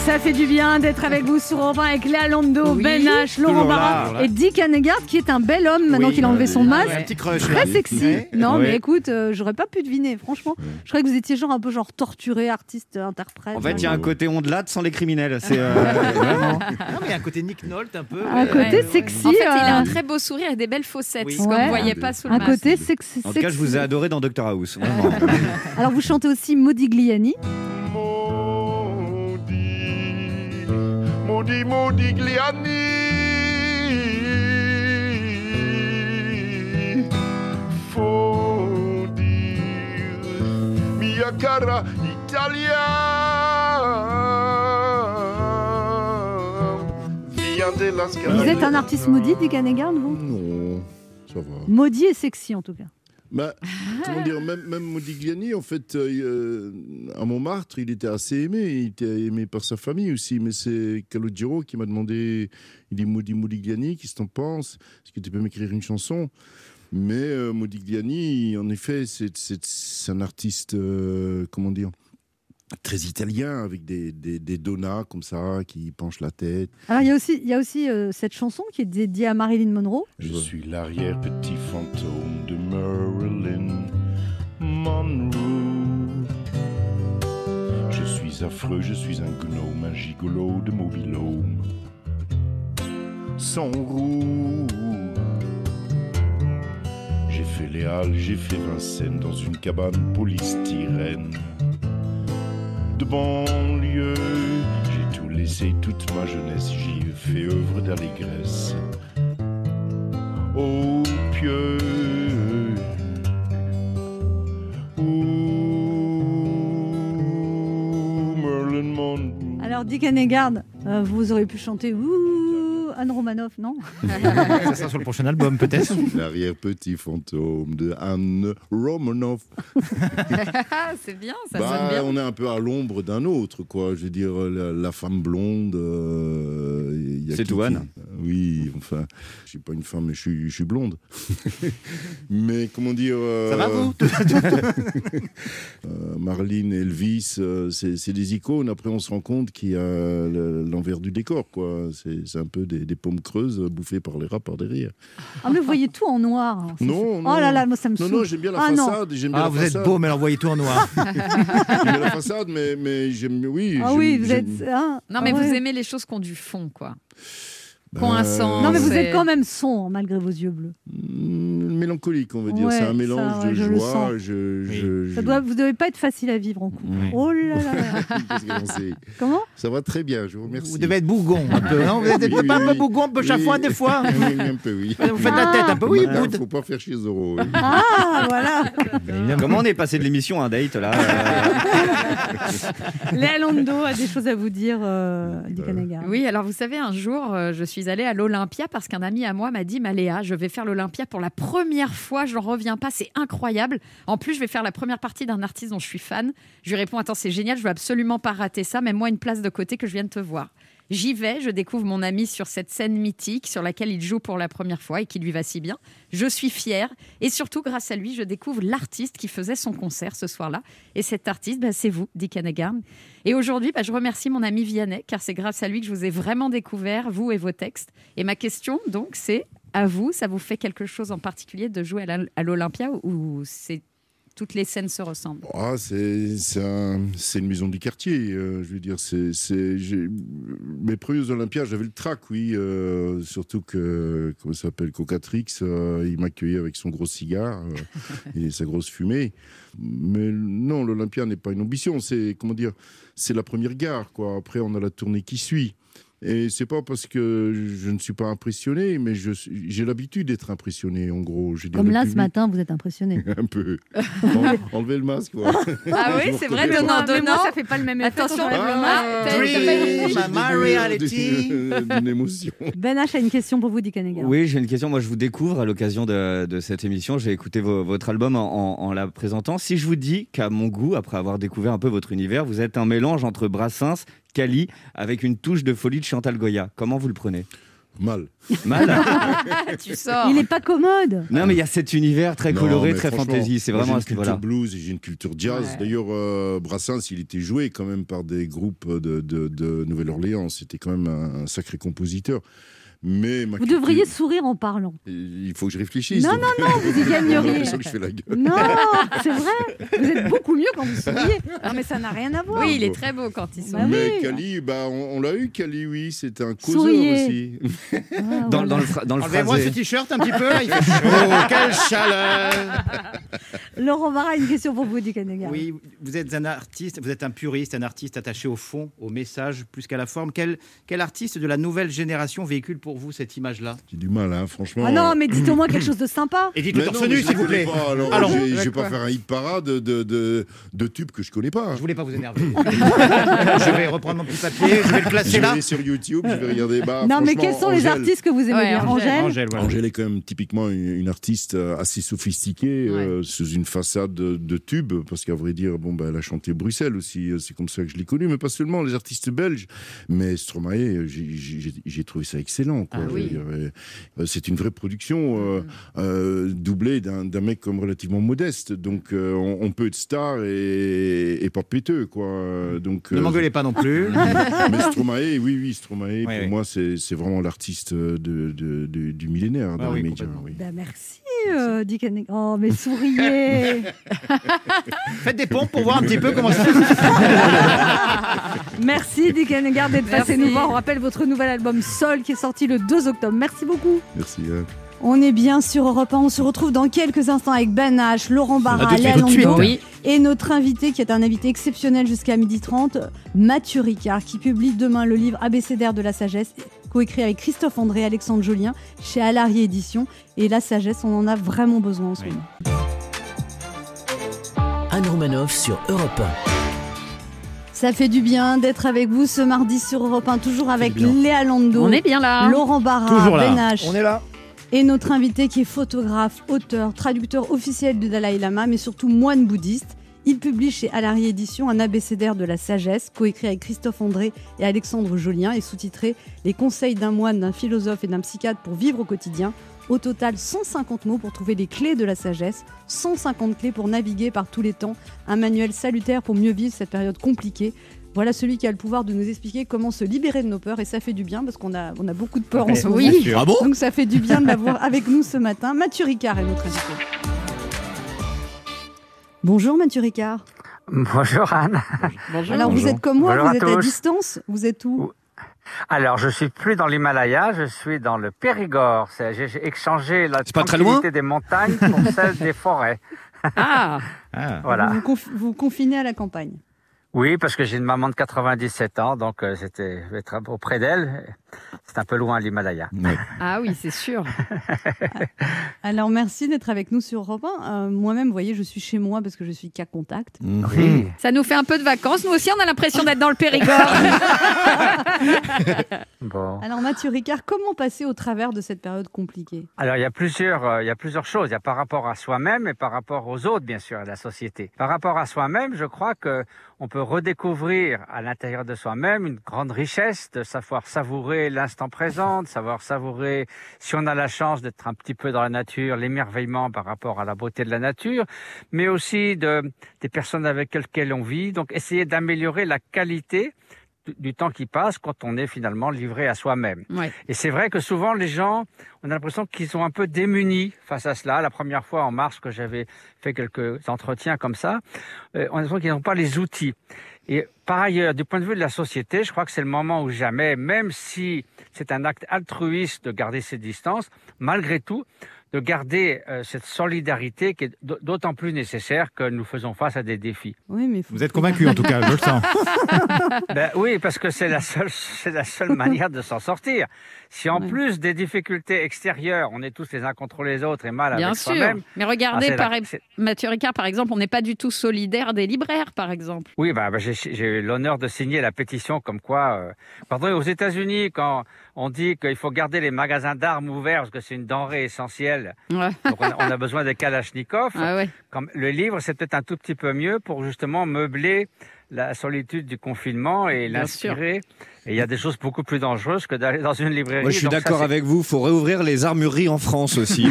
Ça fait du bien d'être avec vous sur Europe 1 avec Léa Lando, Oui. Ben H, Laurent Barra et Dick Hannegard qui est un bel homme maintenant Oui, qu'il a enlevé son masque. Un petit crush. Très là. sexy. Ouais. Non, Ouais. mais écoute, euh, j'aurais pas pu deviner, franchement. Je croyais que vous étiez genre un peu genre torturé, artiste, interprète. En fait, il y a un côté ondelade sans les criminels. C'est euh, <laughs> vraiment. Non, mais il y a un côté Nick Nolte un peu. Un euh, côté ouais, ouais. sexy. En fait, il a euh, un très beau sourire et des belles faussettes, Oui. ce qu'on Ouais. ne voyait pas sous le un masque. côté sexy. En tout cas, je vous ai adoré dans Doctor House. Vraiment. <laughs> Alors, vous chantez aussi Modigliani. Maudit, maudit, Gliani. Faut dire, mia cara Italia. Vous êtes un artiste maudit, Dick Hannegard, vous? Non, ça va. Maudit et sexy, en tout cas. Bah, comment dire, même, même Modigliani, en fait, euh, à Montmartre, il était assez aimé. Il était aimé par sa famille aussi. Mais c'est Calogero qui m'a demandé, il dit Modi Modigliani, qu'est-ce que t'en penses? Est-ce que tu peux m'écrire une chanson? Mais euh, Modigliani, en effet, c'est un artiste, euh, comment dire très italien avec des, des, des donas comme ça qui penchent la tête. Alors, il y a aussi, il y a aussi euh, cette chanson qui est dédiée à Marilyn Monroe. Je suis l'arrière-petit fantôme de Marilyn Monroe. Je suis affreux, je suis un gnome, un gigolo de mobilhome. Sans roue. J'ai fait les Halles, j'ai fait Vincennes dans une cabane polystyrène. De banlieue, j'ai tout laissé, toute ma jeunesse, j'y ai fait œuvre d'allégresse au pieux. Ouh, Merlin Monroe. Alors, Dick Hennegarn, euh, vous auriez pu chanter Ouh, Anne Romanoff, non <laughs> Ça sera sur le prochain album, peut-être. L'arrière-petit fantôme de Anne Romanoff. <laughs> c'est bien, ça Bah, sonne bien. on est un peu à l'ombre d'un autre, quoi. Je veux dire, la, la femme blonde. euh, C'est Anne. Oui, enfin, je suis pas une femme, mais je suis, je suis blonde. <laughs> mais comment dire Ça va, vous? Euh, Marlene, Elvis, euh, c'est des icônes. Après, on se rend compte qu'il y a le- l'envers du décor, quoi. C'est un peu des, des pommes creuses bouffées par les rats par derrière. Ah, mais vous voyez tout en noir. hein. Non, non. Oh là là, moi, ça me Non, saoule. non, j'aime bien la Ah, façade. bien Ah, la vous êtes beau, mais alors voyez tout en noir. <laughs> J'aime bien la façade, mais, mais j'aime, oui. Ah oui, vous êtes. hein, Non, mais ah vous ouais. aimez les choses qui ont du fond, quoi. Un sens. Non, mais vous êtes quand même sombre malgré vos yeux bleus. Mm, mélancolique, on va dire. Ouais, c'est un ça, mélange ouais, de je joie. Je, Oui. je- Ça doit, vous devez pas être facile à vivre en couple. Oui. Oh là là <laughs> Comment? Ça va très bien, je vous remercie. Vous devez être bougon un peu, non Vous êtes Oui, pas oui, un peu bougon, un peu chafouin Oui. des fois <laughs> Oui, un peu, oui. Vous faites la tête un peu, oui, Il bout. faut pas faire chez Zoro. oui. Ah, voilà. Comment on est passé de l'émission à un date là euh, <laughs> Léa Lando a des choses à vous dire, euh, Dick Hennegarn. Oui, alors vous savez, un jour, euh, je suis allée à l'Olympia parce qu'un ami à moi m'a dit Maléa, je vais faire l'Olympia pour la première fois, j'en reviens pas, c'est incroyable. En plus, je vais faire la première partie d'un artiste dont je suis fan. Je lui réponds Attends, c'est génial, je veux absolument pas rater ça, même moi une place de côté que je viens de te voir. J'y vais, je découvre mon ami sur cette scène mythique sur laquelle il joue pour la première fois et qui lui va si bien. Je suis fière et surtout grâce à lui, je découvre l'artiste qui faisait son concert ce soir-là. Et cet artiste, bah, c'est vous, Dick Hennegarn. Et aujourd'hui, bah, je remercie mon ami Vianney car c'est grâce à lui que je vous ai vraiment découvert, vous et vos textes. Et ma question, donc, c'est à vous, ça vous fait quelque chose en particulier de jouer à l'Olympia ou c'est toutes les scènes se ressemblent Ah, c'est c'est un- c'est une maison du quartier. euh, je veux dire, c'est mes premiers Olympiades, j'avais le trac, oui. euh, surtout que, comment ça s'appelle, Cocatrix, euh, il m'accueillait avec son gros cigare <laughs> et sa grosse fumée. Mais non, l'Olympia n'est pas une ambition. C'est comment dire, c'est la première gare, quoi. Après, on a la tournée qui suit. Et c'est pas parce que je ne suis pas impressionné, mais j'ai l'habitude d'être impressionné, en gros. Je Comme là, ce matin, vous êtes impressionné. <laughs> Un peu. En- Enlevez le masque, quoi. Ah oui, <laughs> c'est vrai, donnant, pas. Mais moi, donnant. ça fait pas le même effet. Attention, Ah, Dream, my reality. D'une émotion. Ben H a une question pour vous, Dick. Oui, j'ai une question. Moi, je vous découvre à l'occasion de, de cette émission. J'ai écouté vo- votre album en, en- en la présentant. Si je vous dis qu'à mon goût, après avoir découvert un peu votre univers, vous êtes un mélange entre Brassens, Cali, avec une touche de folie de Chantal Goya, comment vous le prenez? Mal. Mal <laughs> <laughs> tu sors. Il est pas commode. Non, mais il y a cet univers très Non, coloré, très fantaisie. C'est moi, vraiment à J'ai une culture blues et j'ai une culture jazz. Ouais. D'ailleurs, euh, Brassens, il était joué quand même par des groupes de, de- de Nouvelle-Orléans. C'était quand même un, un sacré compositeur. Mais ma Vous culture- devriez sourire en parlant. Il faut que je réfléchisse. Non, donc. non, non, vous y <laughs> J'ai gagneriez. l'impression que je fais la gueule. Non, c'est vrai. Vous êtes beaucoup mieux quand vous souriez. Non, mais ça n'a rien à voir. Oui, il est très beau quand il Bah sort. Mais oui. Cali, bah, on, on l'a eu, Cali, oui. C'était un causeur Souriez. aussi. Ah, Dans, dans le, dans le Enlevez-moi ce t-shirt un petit peu, là, il fait chaud, quelle chaleur <laughs> Laurent Barra, une question pour vous, Hennegarn. Oui, vous êtes un artiste, vous êtes un puriste, un artiste attaché au fond, au message, plus qu'à la forme. Quel, quel artiste de la nouvelle génération véhicule pour vous cette image-là? J'ai du mal, hein, franchement. Ah non, mais dites au moins quelque chose de sympa. Et Mais dites-le non, torse nu, je s'il vous plaît. pas, alors, je vais pas faire un hit parade de, de, de, de tubes que je connais pas. Je voulais pas vous énerver. <laughs> je vais reprendre mon petit papier, je vais le Je placer vais là. aller sur YouTube, je vais regarder. Bah, non, mais quels sont les artistes que vous aimez Ouais, bien? Angèle. Angèle? Est quand même typiquement une, une artiste assez sophistiquée, euh, sous une façade de, de tube, parce qu'à vrai dire, bon, bah, elle a chanté Bruxelles aussi, euh, c'est comme ça que je l'ai connue, mais pas seulement les artistes belges. Mais Stromae, euh, j'ai- trouvé ça excellent. quoi. Ah oui. euh, C'est une vraie production, euh, euh, doublée d'un mec comme relativement modeste. Donc euh, on, on peut être star et, et pas péteux. Quoi. Donc, Ne euh, m'engueulez pas non plus. <laughs> mais Stromae, oui, oui, Stromae, pour oui. moi, c'est vraiment l'artiste de, de- de- du millénaire dans Ah oui, les médias. Bah, merci, euh, Dick. Oh, mais souriez <laughs> Faites des pompes pour voir un petit peu comment ça <laughs> Merci Dick Hennegar d'être passé nous voir. On rappelle votre nouvel album Sol qui est sorti le 2 octobre. Merci beaucoup. Merci. hein. On est bien sur Europe 1. On se retrouve dans quelques instants avec Ben H, Laurent Barra, Léa Oui. et notre invité qui est un invité exceptionnel jusqu'à 12h30, Mathieu Ricard, qui publie demain le livre ABCDR de la sagesse, coécrit avec Christophe André et Alexandre Julien chez Alary Éditions. Et la sagesse, on en a vraiment besoin en ce Oui. moment. Romanoff sur Europe Ça fait du bien d'être avec vous ce mardi sur Europe 1, toujours avec. Léa Landau, On est bien là. Laurent Barra, là. Ben H. On est là. Et notre invité qui est photographe, auteur, traducteur officiel du Dalai Lama, mais surtout moine bouddhiste. Il publie chez Alary Éditions un abécédaire de la sagesse, coécrit avec Christophe André et Alexandre Jolien, et sous-titré Les conseils d'un moine, d'un philosophe et d'un psychiatre pour vivre au quotidien. Au total, 150 mots pour trouver les clés de la sagesse, 150 clés pour naviguer par tous les temps, un manuel salutaire pour mieux vivre cette période compliquée. Voilà celui qui a le pouvoir de nous expliquer comment se libérer de nos peurs, et ça fait du bien parce qu'on a, on a beaucoup de peur en ce moment. Oui. Ah bon? Donc ça fait du bien de l'avoir avec nous ce matin. Mathieu Ricard est notre invité. Bonjour Mathieu Ricard. Bonjour Anne. Bonjour. Alors vous êtes comme moi, Bonjour vous à êtes à distance. Vous êtes où? Alors je suis plus dans l'Himalaya, je suis dans le Périgord. J'ai j'ai échangé la tranquillité des montagnes pour <laughs> celle des forêts. Ah, Ah. Voilà. Vous vous, conf- vous confinez à la campagne? Oui, parce que j'ai une maman de 97 ans, donc euh, c'était je vais être auprès d'elle. C'est un peu loin l'Himalaya. ah oui, c'est sûr. <laughs> Alors merci d'être avec nous sur Europe 1. Euh, Moi-même, vous voyez, je suis chez moi parce que je suis cas contact. Oui. Ça nous fait un peu de vacances. Nous aussi, on a l'impression d'être dans le Périgord. <laughs> Bon. Alors Mathieu Ricard, comment passer au travers de cette période compliquée? Alors il y a plusieurs, euh, il y a plusieurs choses. Il y a par rapport à soi-même et par rapport aux autres, bien sûr, à la société. Par rapport à soi-même, je crois que on peut redécouvrir à l'intérieur de soi-même une grande richesse de savoir savourer l'instant présent, de savoir savourer, si on a la chance d'être un petit peu dans la nature, l'émerveillement par rapport à la beauté de la nature, mais aussi de des personnes avec lesquelles on vit. Donc essayer d'améliorer la qualité du- temps qui passe quand on est finalement livré à soi-même. Ouais. Et c'est vrai que souvent les gens, on a l'impression qu'ils sont un peu démunis face à cela. La première fois en mars que j'avais fait quelques entretiens comme ça, euh, on a l'impression qu'ils n'ont pas les outils. Et par ailleurs, du point de vue de la société, je crois que c'est le moment où jamais, même si c'est un acte altruiste de garder ses distances, malgré tout, de garder euh, cette solidarité qui est d'autant plus nécessaire que nous faisons face à des défis. Oui, mais faut- Vous êtes convaincu en tout cas, je le sens. <laughs> Ben oui, parce que c'est la seule, c'est la seule manière de s'en sortir. Si en Ouais. plus des difficultés extérieures, on est tous les uns contre les autres et mal Bien avec sûr. soi-même. Mais ah, regardez, la- par, Mathieu Ricard, par exemple, on n'est pas du tout solidaire des libraires, par exemple. Oui, j'ai j'ai eu l'honneur de signer la pétition comme quoi, euh, pardon, aux États-Unis, quand on dit qu'il faut garder les magasins d'armes ouverts parce que c'est une denrée essentielle, Ouais. <laughs> donc on a, on a besoin de Kalachnikov. Ah ouais. Le livre, c'est peut-être un tout petit peu mieux pour justement meubler la solitude du confinement et l'inspirer. Et il y a des choses beaucoup plus dangereuses que d'aller dans une librairie. Moi, je suis d'accord avec vous. faut réouvrir les armureries en France aussi.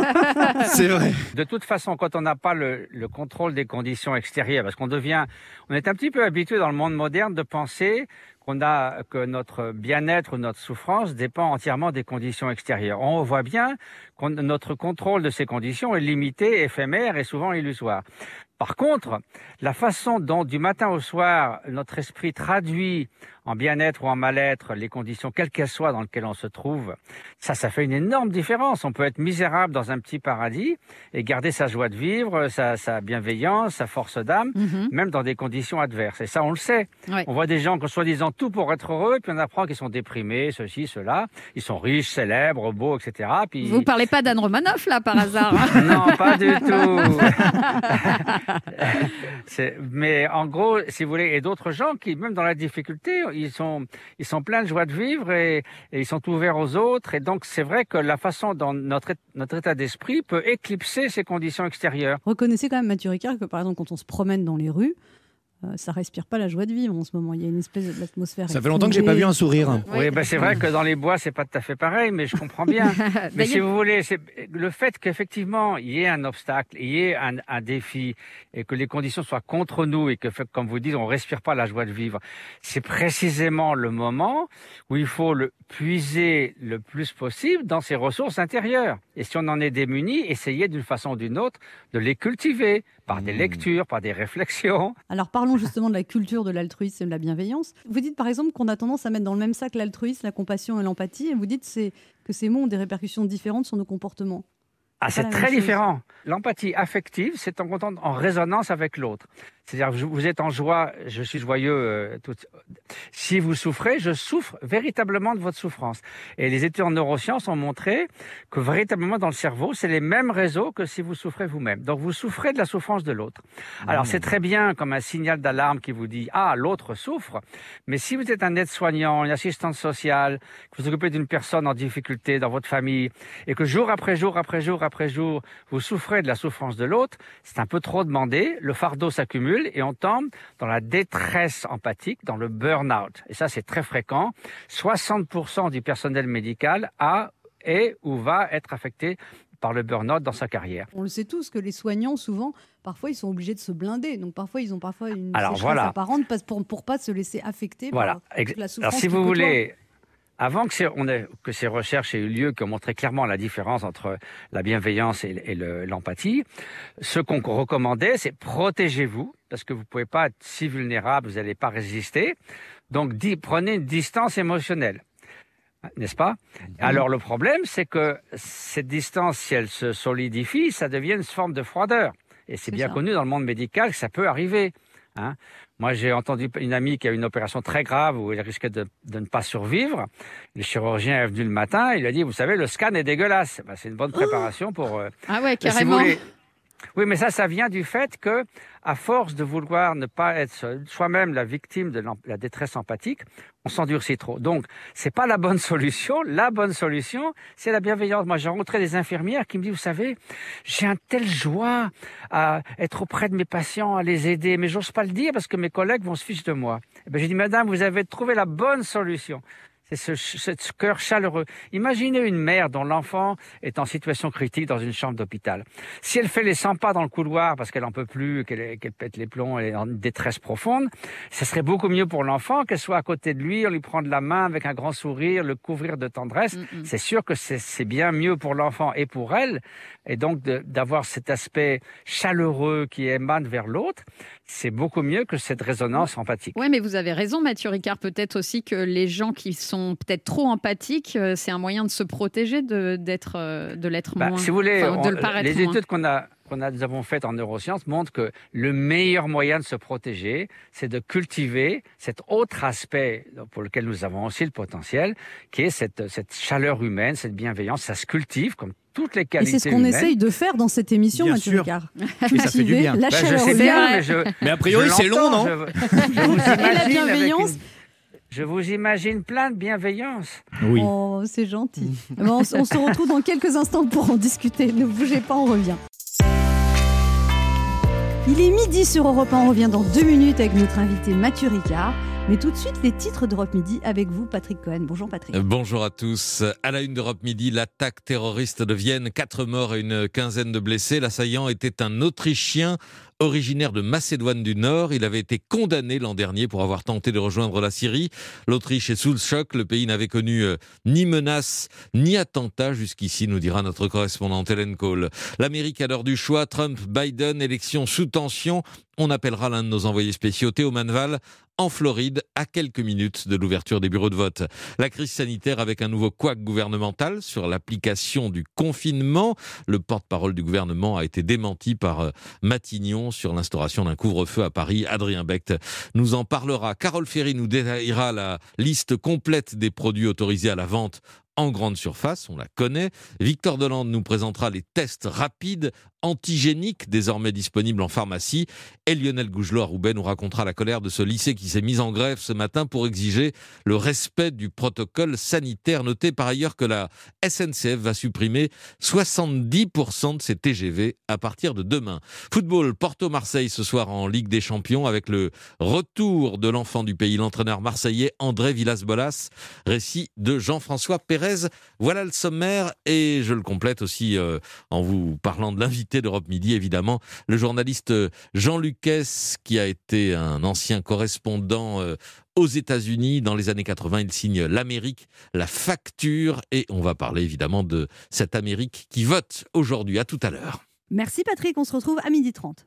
<laughs> c'est vrai. De toute façon, quand on n'a pas le, le contrôle des conditions extérieures, parce qu'on devient, on est un petit peu habitué dans le monde moderne de penser qu'on a que notre bien-être ou notre souffrance dépend entièrement des conditions extérieures. On voit bien que notre contrôle de ces conditions est limité, éphémère et souvent illusoire. Par contre, la façon dont du matin au soir notre esprit traduit en bien-être ou en mal-être, les conditions, quelles qu'elles soient, dans lesquelles on se trouve, ça, ça fait une énorme différence. On peut être misérable dans un petit paradis et garder sa joie de vivre, sa, sa bienveillance, sa force d'âme, Mhm. même dans des conditions adverses. Et ça, on le sait. Ouais. On voit des gens qui ont soi-disant tout pour être heureux, puis on apprend qu'ils sont déprimés, ceci, cela. Ils sont riches, célèbres, beaux, etc. Puis... Vous parlez pas d'Anne Romanoff là par hasard hein? <laughs> Non, pas du tout. <laughs> <laughs> Mais en gros, si vous voulez, et d'autres gens qui, même dans la difficulté, ils sont, ils sont pleins de joie de vivre et, ils sont ouverts aux autres. Et donc, c'est vrai que la façon dont notre, notre état d'esprit peut éclipser ces conditions extérieures. Reconnaissez quand même, Mathieu Ricard, que par exemple, quand on se promène dans les rues, ça respire pas la joie de vivre en ce moment. Il y a une espèce d'atmosphère. Ça fait longtemps que j'ai pas vu un sourire. Oui, ben c'est vrai que dans les bois, c'est pas tout à fait pareil, mais je comprends bien. <laughs> mais si vous voulez, c'est le fait qu'effectivement il y ait un obstacle, il y ait un, un défi, et que les conditions soient contre nous, et que, comme vous dites, on respire pas la joie de vivre, c'est précisément le moment où il faut le puiser le plus possible dans ses ressources intérieures. Et si on en est démuni, essayer d'une façon ou d'une autre de les cultiver par des lectures, par des réflexions. Alors parlons justement de la culture de l'altruisme et de la bienveillance. Vous dites par exemple qu'on a tendance à mettre dans le même sac l'altruisme, la compassion et l'empathie, et vous dites c'est- que ces mots ont des répercussions différentes sur nos comportements. Ah, C'est très différent. L'empathie affective, c'est en résonance avec l'autre. C'est-à-dire, vous êtes en joie, je suis joyeux. euh, Si vous souffrez, je souffre véritablement de votre souffrance. Et les études en neurosciences ont montré que véritablement dans le cerveau, c'est les mêmes réseaux que si vous souffrez vous-même. Donc, vous souffrez de la souffrance de l'autre. Alors, c'est très bien comme un signal d'alarme qui vous dit ah l'autre souffre. Mais si vous êtes un aide-soignant, une assistante sociale, que vous occupez d'une personne en difficulté dans votre famille, et que jour après jour après jour après jour, vous souffrez de la souffrance de l'autre, c'est un peu trop demandé, le fardeau s'accumule et on tombe dans la détresse empathique, dans le burn-out. Et ça, c'est très fréquent. 60% du personnel médical a, est ou va être affecté par le burn-out dans sa carrière. On le sait tous que les soignants, souvent, parfois, ils sont obligés de se blinder. Donc parfois, ils ont parfois une Alors, voilà. apparente pour pour pas se laisser affecter Voilà. par la Alors, souffrance si qu'ils vous voulez, avant que, ces, on ait- que ces recherches aient eu lieu, qui ont montré clairement la différence entre la bienveillance et, et le- l'empathie, ce qu'on recommandait, c'est protégez-vous, parce que vous pouvez pas être si vulnérable, vous n'allez pas résister. Donc, prenez une distance émotionnelle. N'est-ce pas? Alors le problème, c'est que cette distance, si elle se solidifie, ça devient une forme de froideur. Et c'est bien ça. connu dans le monde médical que ça peut arriver. hein. Moi, j'ai entendu une amie qui a eu une opération très grave où elle risquait de, de ne pas survivre. Le chirurgien est venu le matin, il a dit, vous savez, le scan est dégueulasse. Ben, c'est une bonne préparation pour... euh, Ah ouais, si vous carrément. Oui, mais ça, ça vient du fait que, à force de vouloir ne pas être soi-même la victime de la détresse empathique, on s'endurcit trop. Donc, c'est pas la bonne <laughs> solution. La bonne solution, c'est la bienveillance. Moi, j'ai rencontré des infirmières qui me disent, vous savez, j'ai un tel joie à être auprès de mes patients, à les aider, mais j'ose pas le dire parce que mes collègues vont se ficher de moi. Eh ben, j'ai dit, madame, vous avez trouvé la bonne solution. C'est ce, ce- cœur chaleureux. Imaginez une mère dont l'enfant est en situation critique dans une chambre d'hôpital. Si elle fait les 100 pas dans le couloir parce qu'elle en peut plus, qu'elle pète les plombs, elle est en détresse profonde, ce serait beaucoup mieux pour l'enfant qu'elle soit à côté de lui, on lui prend de la main avec un grand sourire, le couvrir de tendresse. C'est sûr que c'est bien mieux pour l'enfant et pour elle. Et donc d'avoir cet aspect chaleureux qui émane vers l'autre, c'est beaucoup mieux que cette résonance empathique. Oui, mais vous avez raison, Mathieu Ricard. Peut-être aussi que les gens qui sont peut-être trop empathiques, euh, c'est un moyen de se protéger de, d'être, euh, de l'être Bah, moins. si vous voulez, enfin, de on- le paraître les moins. études qu'on a, qu'on a, nous avons faites en neurosciences montrent que le meilleur moyen de se protéger, c'est de cultiver cet autre aspect pour lequel nous avons aussi le potentiel, qui est cette, cette chaleur humaine, cette bienveillance. Ça se cultive comme toutes les Et c'est ce qu'on essaye de faire dans cette émission, Bien Mathieu sûr. Ricard. <laughs> Et ça fait du Cultiver bien. la Bah, je sais bien, mais je- <laughs> Mais a priori, c'est long, non je, <laughs> je vous Et la bienveillance une- Je vous imagine plein de bienveillance. Oh, c'est gentil. Bon, on, s- on se retrouve dans quelques instants pour en discuter. Ne bougez pas, on revient. Il est midi sur Europe 1. On revient dans deux minutes avec notre invité Mathieu Ricard. Mais tout de suite, les titres d'Europe Midi avec vous, Patrick Cohen. Bonjour, Patrick. Euh, Bonjour à tous. À la une d'Europe Midi, l'attaque terroriste de Vienne, quatre morts et une quinzaine de blessés. L'assaillant était un Autrichien originaire de Macédoine du Nord. Il avait été condamné l'an dernier pour avoir tenté de rejoindre la Syrie. L'Autriche est sous le choc. Le pays n'avait connu euh, ni menace ni attentat jusqu'ici, nous dira notre correspondante Hélène Cole. L'Amérique à l'heure du choix, Trump-Biden, élection sous tension On appellera l'un de nos envoyés spéciaux, Théo Manval, en Floride, à quelques minutes de l'ouverture des bureaux de vote. La crise sanitaire avec un nouveau couac gouvernemental sur l'application du confinement. Le porte-parole du gouvernement a été démenti par euh, Matignon sur l'instauration d'un couvre-feu à Paris. Adrien Becht nous en parlera. Carole Ferry nous détaillera la liste complète des produits autorisés à la vente en grande surface, on la connaît. Victor Delande nous présentera les tests rapides antigéniques désormais disponibles en pharmacie. Et Lionel Gougelot à Roubaix nous racontera la colère de ce lycée qui s'est mis en grève ce matin pour exiger le respect du protocole sanitaire. Notez par ailleurs que la SNCF va supprimer 70% de ses TGV à partir de demain. Football, Porto-Marseille ce soir en Ligue des Champions avec le retour de l'enfant du pays, l'entraîneur marseillais André Villas-Bolas. Récit de Jean-François Pérez. Voilà le sommaire et je le complète aussi euh, en vous parlant de l'invité d'Europe Midi, évidemment, le journaliste Jean Lucas qui a été un ancien correspondant euh, aux États-Unis dans les années 80. Il signe l'Amérique, la facture et on va parler évidemment de cette Amérique qui vote aujourd'hui. À tout à l'heure. Merci Patrick, on se retrouve à 12h30.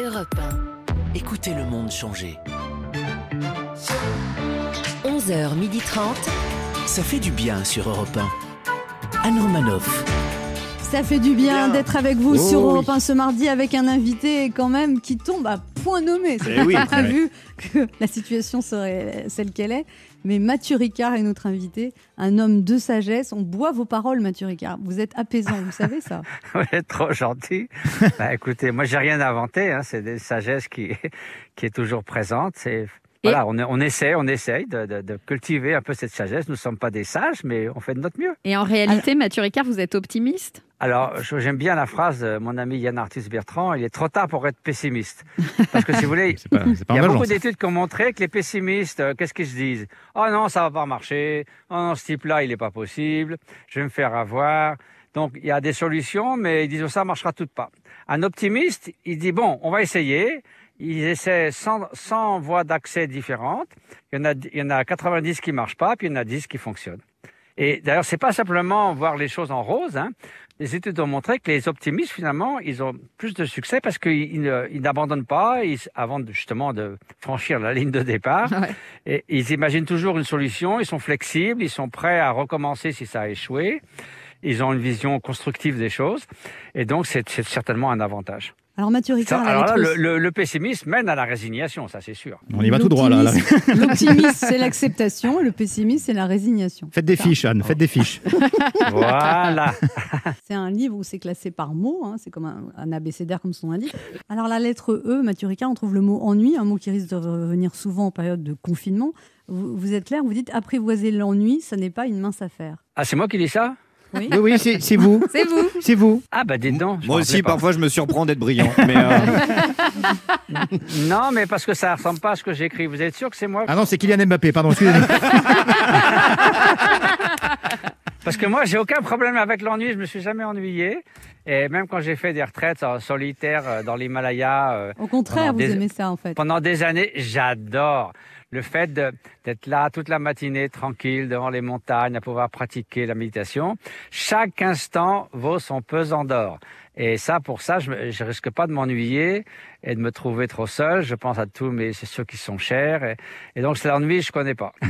Europe 1. Écoutez le monde changer. 11h30. Ça fait du bien sur Europe 1. Anne Romanoff. Ça fait du bien, d'être avec vous Oh sur oui. Europe 1 ce mardi avec un invité quand même qui tombe à point nommé. C'est Eh pas oui, prévu que la situation serait celle qu'elle est. Mais Mathieu Ricard est notre invité, un homme de sagesse. On boit vos paroles, Mathieu Ricard. Vous êtes apaisant, vous savez ça <laughs> Vous êtes trop gentil. <laughs> bah, écoutez, moi, j'ai rien inventé. Hein, c'est des sagesses qui, <laughs> qui est toujours présente. C'est voilà, on, on essaie, on essaye de, de- de cultiver un peu cette sagesse. Nous ne sommes pas des sages, mais on fait de notre mieux. Et en réalité, Mathieu Ricard, vous êtes optimiste? Alors, j'aime bien la phrase de mon ami Yann Arthus Bertrand, il est trop tard pour être pessimiste. Parce que si vous voulez, <laughs> pas- il y a beaucoup d'études qui ont montré que les pessimistes, euh, qu'est-ce qu'ils se disent? Oh non, ça va pas marcher. Oh non, ce type-là, il n'est pas possible. Je vais me faire avoir. Donc, il y a des solutions, mais ils disent oh, ça marchera tout pas. Un optimiste, il dit bon, on va essayer. Ils essaient 100, 100 voies d'accès différentes. Il y, en a, il y en a 90 qui marchent pas, puis il y en a 10 qui fonctionnent. Et d'ailleurs, c'est pas simplement voir les choses en rose. Hein. Les études ont montré que les optimistes, finalement, ils ont plus de succès parce qu'ils ils ne- ils n'abandonnent pas ils- avant de- justement de franchir la ligne de départ. Et ils imaginent toujours une solution, ils sont flexibles, ils sont prêts à recommencer si ça a échoué. Ils ont une vision constructive des choses. Et donc, c'est certainement un avantage. Alors Mathieu Ricard, alors là, le, le- le pessimisme mène à la résignation, ça c'est sûr. On y va tout droit là. L'optimisme, c'est l'acceptation, et le pessimisme, c'est la résignation. Faites des fiches, Anne, faites des fiches. <laughs> Voilà. <laughs> C'est un livre où c'est classé par mots, hein, c'est comme un, un abécédaire comme son indique. Alors la lettre E, Mathieu Ricard, on trouve le mot ennui, un mot qui risque de revenir souvent en période de confinement. Vous, vous êtes clair, vous dites apprivoiser l'ennui, ça n'est pas une mince affaire. Ah, c'est moi qui dis ça? Oui, Oui, oui, c'est vous. <laughs> C'est vous. C'est vous. Ah, bah dites donc. je Moi aussi, parfois, je me surprends d'être brillant. <laughs> Mais euh, <laughs> Non, mais parce que ça ressemble pas à ce que j'écris. Vous êtes sûr que c'est moi Ah non, c'est Kylian Mbappé, pardon, excusez-moi. Parce que moi, j'ai aucun problème avec l'ennui. Je me suis jamais ennuyé. Et même quand j'ai fait des retraites en solitaire euh, dans l'Himalaya. euh, Au contraire, pendant vous des- aimez ça en fait. Pendant des années, j'adore le fait d'être là toute la matinée, tranquille, devant les montagnes, à pouvoir pratiquer la méditation. Chaque instant vaut son pesant d'or. Et ça, pour ça, je, je risque pas de m'ennuyer et de me trouver trop seul. Je pense à tous mes, c'est ceux qui sont chers. Et, et donc, c'est l'ennui, je connais pas. <laughs>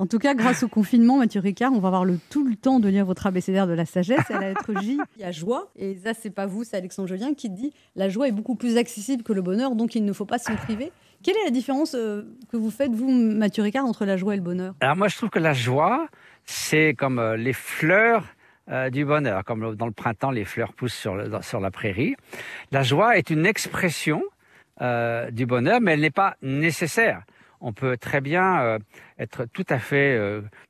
En tout cas, grâce au confinement, Mathieu Ricard, on va avoir le, tout le temps de lire votre abécédaire de la sagesse. Et à la lettre J, <laughs> il y a joie. Et ça, c'est pas vous, c'est Alexandre Jolien qui dit la joie est beaucoup plus accessible que le bonheur, donc il ne faut pas s'en priver. Quelle est la différence euh, que vous faites, vous, Mathieu entre la joie et le bonheur? Alors moi, je trouve que la joie, c'est comme euh, les fleurs euh, du bonheur, comme dans le printemps, les fleurs poussent sur, la prairie. La joie est une expression du bonheur, mais elle n'est pas nécessaire. On peut très bien être tout à fait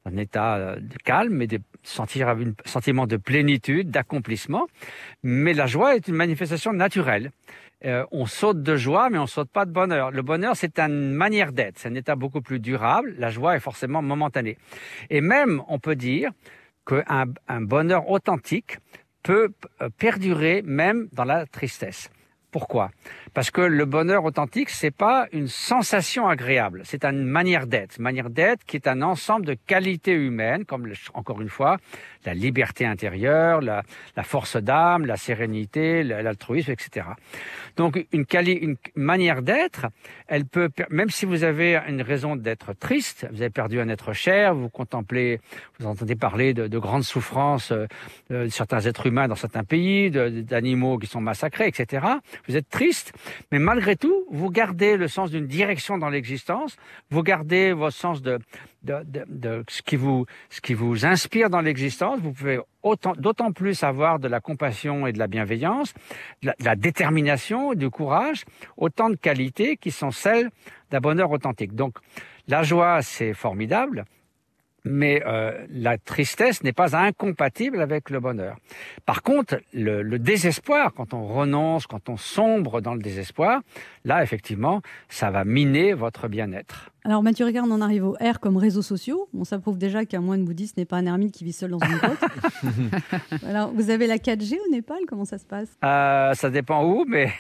dans un état de calme et de sentir un sentiment de plénitude, d'accomplissement. Mais la joie est une manifestation naturelle. Euh, on saute de joie, mais on saute pas de bonheur. Le bonheur, c'est une manière d'être, c'est un état beaucoup plus durable. La joie est forcément momentanée. Et même, on peut dire qu'un un bonheur authentique peut euh, perdurer même dans la tristesse. Pourquoi? Parce que le bonheur authentique, c'est pas une sensation agréable, c'est une manière d'être, manière d'être qui est un ensemble de qualités humaines, comme encore une fois la liberté intérieure, la, force d'âme, la sérénité, la- l'altruisme, etc. Donc une, manière d'être, elle peut, même si vous avez une raison d'être triste, vous avez perdu un être cher, vous contemplez, vous entendez parler de, de grandes souffrances euh, de certains êtres humains dans certains pays, d'animaux qui sont massacrés, etc. Vous êtes triste, mais malgré tout, vous gardez le sens d'une direction dans l'existence, vous gardez votre sens de, de, de- de ce, qui vous, ce qui vous inspire dans l'existence. Vous pouvez autant- d'autant plus avoir de la compassion et de la bienveillance, de la, de la détermination, du courage, autant de qualités qui sont celles d'un bonheur authentique. Donc, la joie, c'est formidable. Mais euh, la tristesse n'est pas incompatible avec le bonheur. Par contre, le, le désespoir, quand on renonce, quand on sombre dans le désespoir, là, effectivement, ça va miner votre bien-être. Alors Mathieu Ricard, on en arrive au R comme réseaux sociaux. Bon, ça prouve déjà qu'un moine bouddhiste n'est pas un ermite qui vit seul dans une grotte. <laughs> Alors, vous avez la 4G au Népal Comment ça se passe? Euh, ça dépend où, mais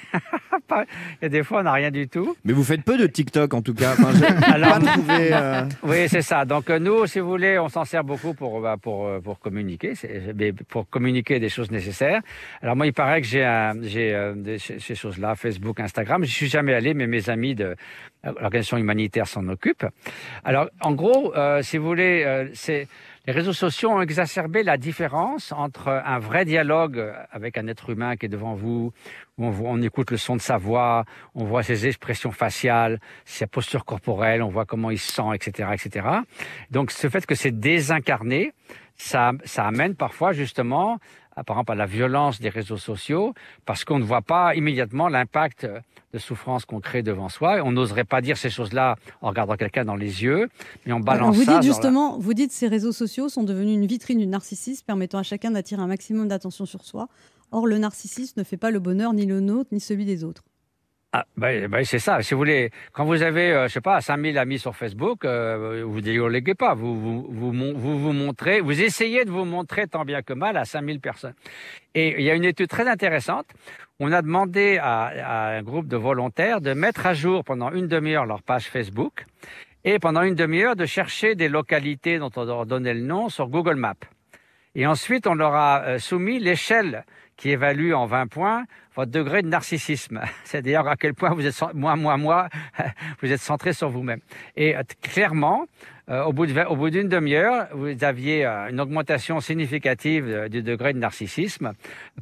pas- il y a des fois, on n'a rien du tout. Mais vous faites peu de TikTok en tout cas. Enfin, <laughs> Alors- pas trouvé. euh, <laughs> Oui, c'est ça. Donc euh, nous, si vous voulez, on s'en sert beaucoup pour bah, pour euh, pour communiquer, mais pour communiquer des choses nécessaires. Alors moi, il paraît que j'ai euh, des- ces, choses-là, Facebook, Instagram. Je suis jamais allé, mais mes amis de l'organisation humanitaire s'en occupent. Alors en gros, euh, si vous voulez, euh, c'est les réseaux sociaux ont exacerbé la différence entre un vrai dialogue avec un être humain qui est devant vous, où on, écoute le son de sa voix, on voit ses expressions faciales, sa posture corporelle, on voit comment il se sent, etc., etc. Donc, ce fait que c'est désincarné, ça, ça amène parfois justement, par exemple, à la violence des réseaux sociaux, parce qu'on ne voit pas immédiatement l'impact de souffrance qu'on crée devant soi. Et on n'oserait pas dire ces choses-là en regardant quelqu'un dans les yeux, mais on Alors, balance Vous ça. dites la- justement, vous dites ces réseaux sociaux sont devenus une vitrine du narcissisme permettant à chacun d'attirer un maximum d'attention sur soi. Or, le narcissisme ne fait pas le bonheur ni le nôtre ni celui des autres. Ah, ben, ben, c'est ça. Si vous voulez, quand vous avez, euh, je sais pas, 5000 amis sur Facebook, euh, vous déléguez pas. Vous vous, vous, vous vous montrez, vous essayez de vous montrer tant bien que mal à 5000 personnes. Et il y a une étude très intéressante. On a demandé à, à un groupe de volontaires de mettre à jour pendant une demi-heure leur page Facebook et pendant une demi-heure de chercher des localités dont on leur donnait le nom sur Google Maps. Et ensuite, on leur a euh, soumis l'échelle qui évalue en 20 points votre degré de narcissisme. <laughs> C'est-à-dire à quel point vous êtes, moi, moi, moi, <laughs> vous êtes centré sur vous-même. Et euh, clairement, euh, au bout d'une demi-heure, vous aviez euh, une augmentation significative du degré de narcissisme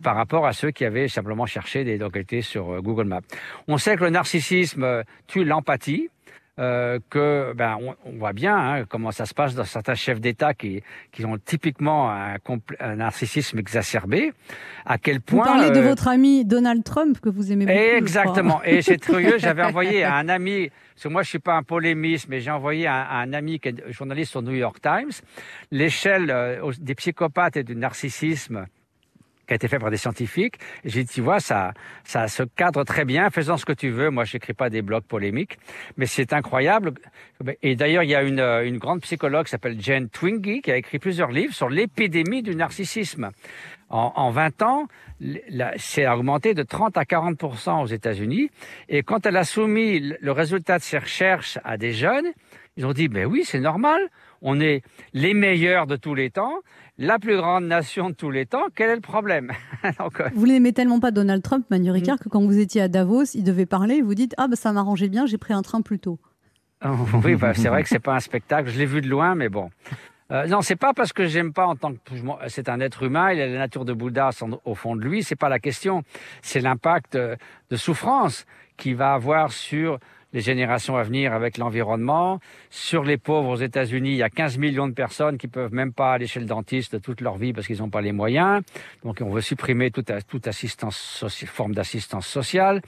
par rapport à ceux qui avaient simplement cherché des localités sur Google Maps. On sait que le narcissisme tue l'empathie euh, que ben on, on voit bien hein, comment ça se passe dans certains chefs d'État qui qui ont typiquement un, un narcissisme exacerbé. À quel Vous point parlez de euh, votre ami Donald Trump que vous aimez beaucoup. Exactement. Et c'est curieux, <laughs> j'avais envoyé à un ami, parce que moi je suis pas un polémiste, mais j'ai envoyé à, à un ami qui est journaliste au New York Times l'échelle euh, des psychopathes et du narcissisme qui a été fait par des scientifiques. J'ai dit, tu vois, ça, ça se cadre très bien, faisant ce que tu veux. Moi, je n'écris pas des blogs polémiques, mais c'est incroyable. Et d'ailleurs, il y a une, euh, une grande psychologue qui s'appelle Jane Twenge qui a écrit plusieurs livres sur l'épidémie du narcissisme. En, en 20 ans, c'est augmenté de 30 à 40% aux États-Unis. Et quand elle a soumis le résultat de ses recherches à des jeunes, ils ont dit, ben oui, c'est normal. On est les meilleurs de tous les temps, la plus grande nation de tous les temps. Quel est le problème <laughs> Donc, Vous n'aimez tellement pas Donald Trump, Manu Mm. Ricard, que quand vous étiez à Davos, il devait parler et vous dites Ah, bah, ça m'arrangeait bien, j'ai pris un train plus tôt. oui, bah, c'est vrai que c'est pas un spectacle. Je l'ai vu de loin, mais bon. Euh, non, c'est pas parce que j'aime pas en tant que c'est un être humain, il a la nature de Bouddha au fond de lui, c'est pas la question. C'est l'impact euh, de souffrance qu'il va avoir sur les générations à venir avec l'environnement, sur les pauvres aux États-Unis, il y a 15 millions de personnes qui peuvent même pas aller chez le dentiste toute leur vie parce qu'ils n'ont pas les moyens. Donc on veut supprimer toute, toute assistance forme d'assistance sociale.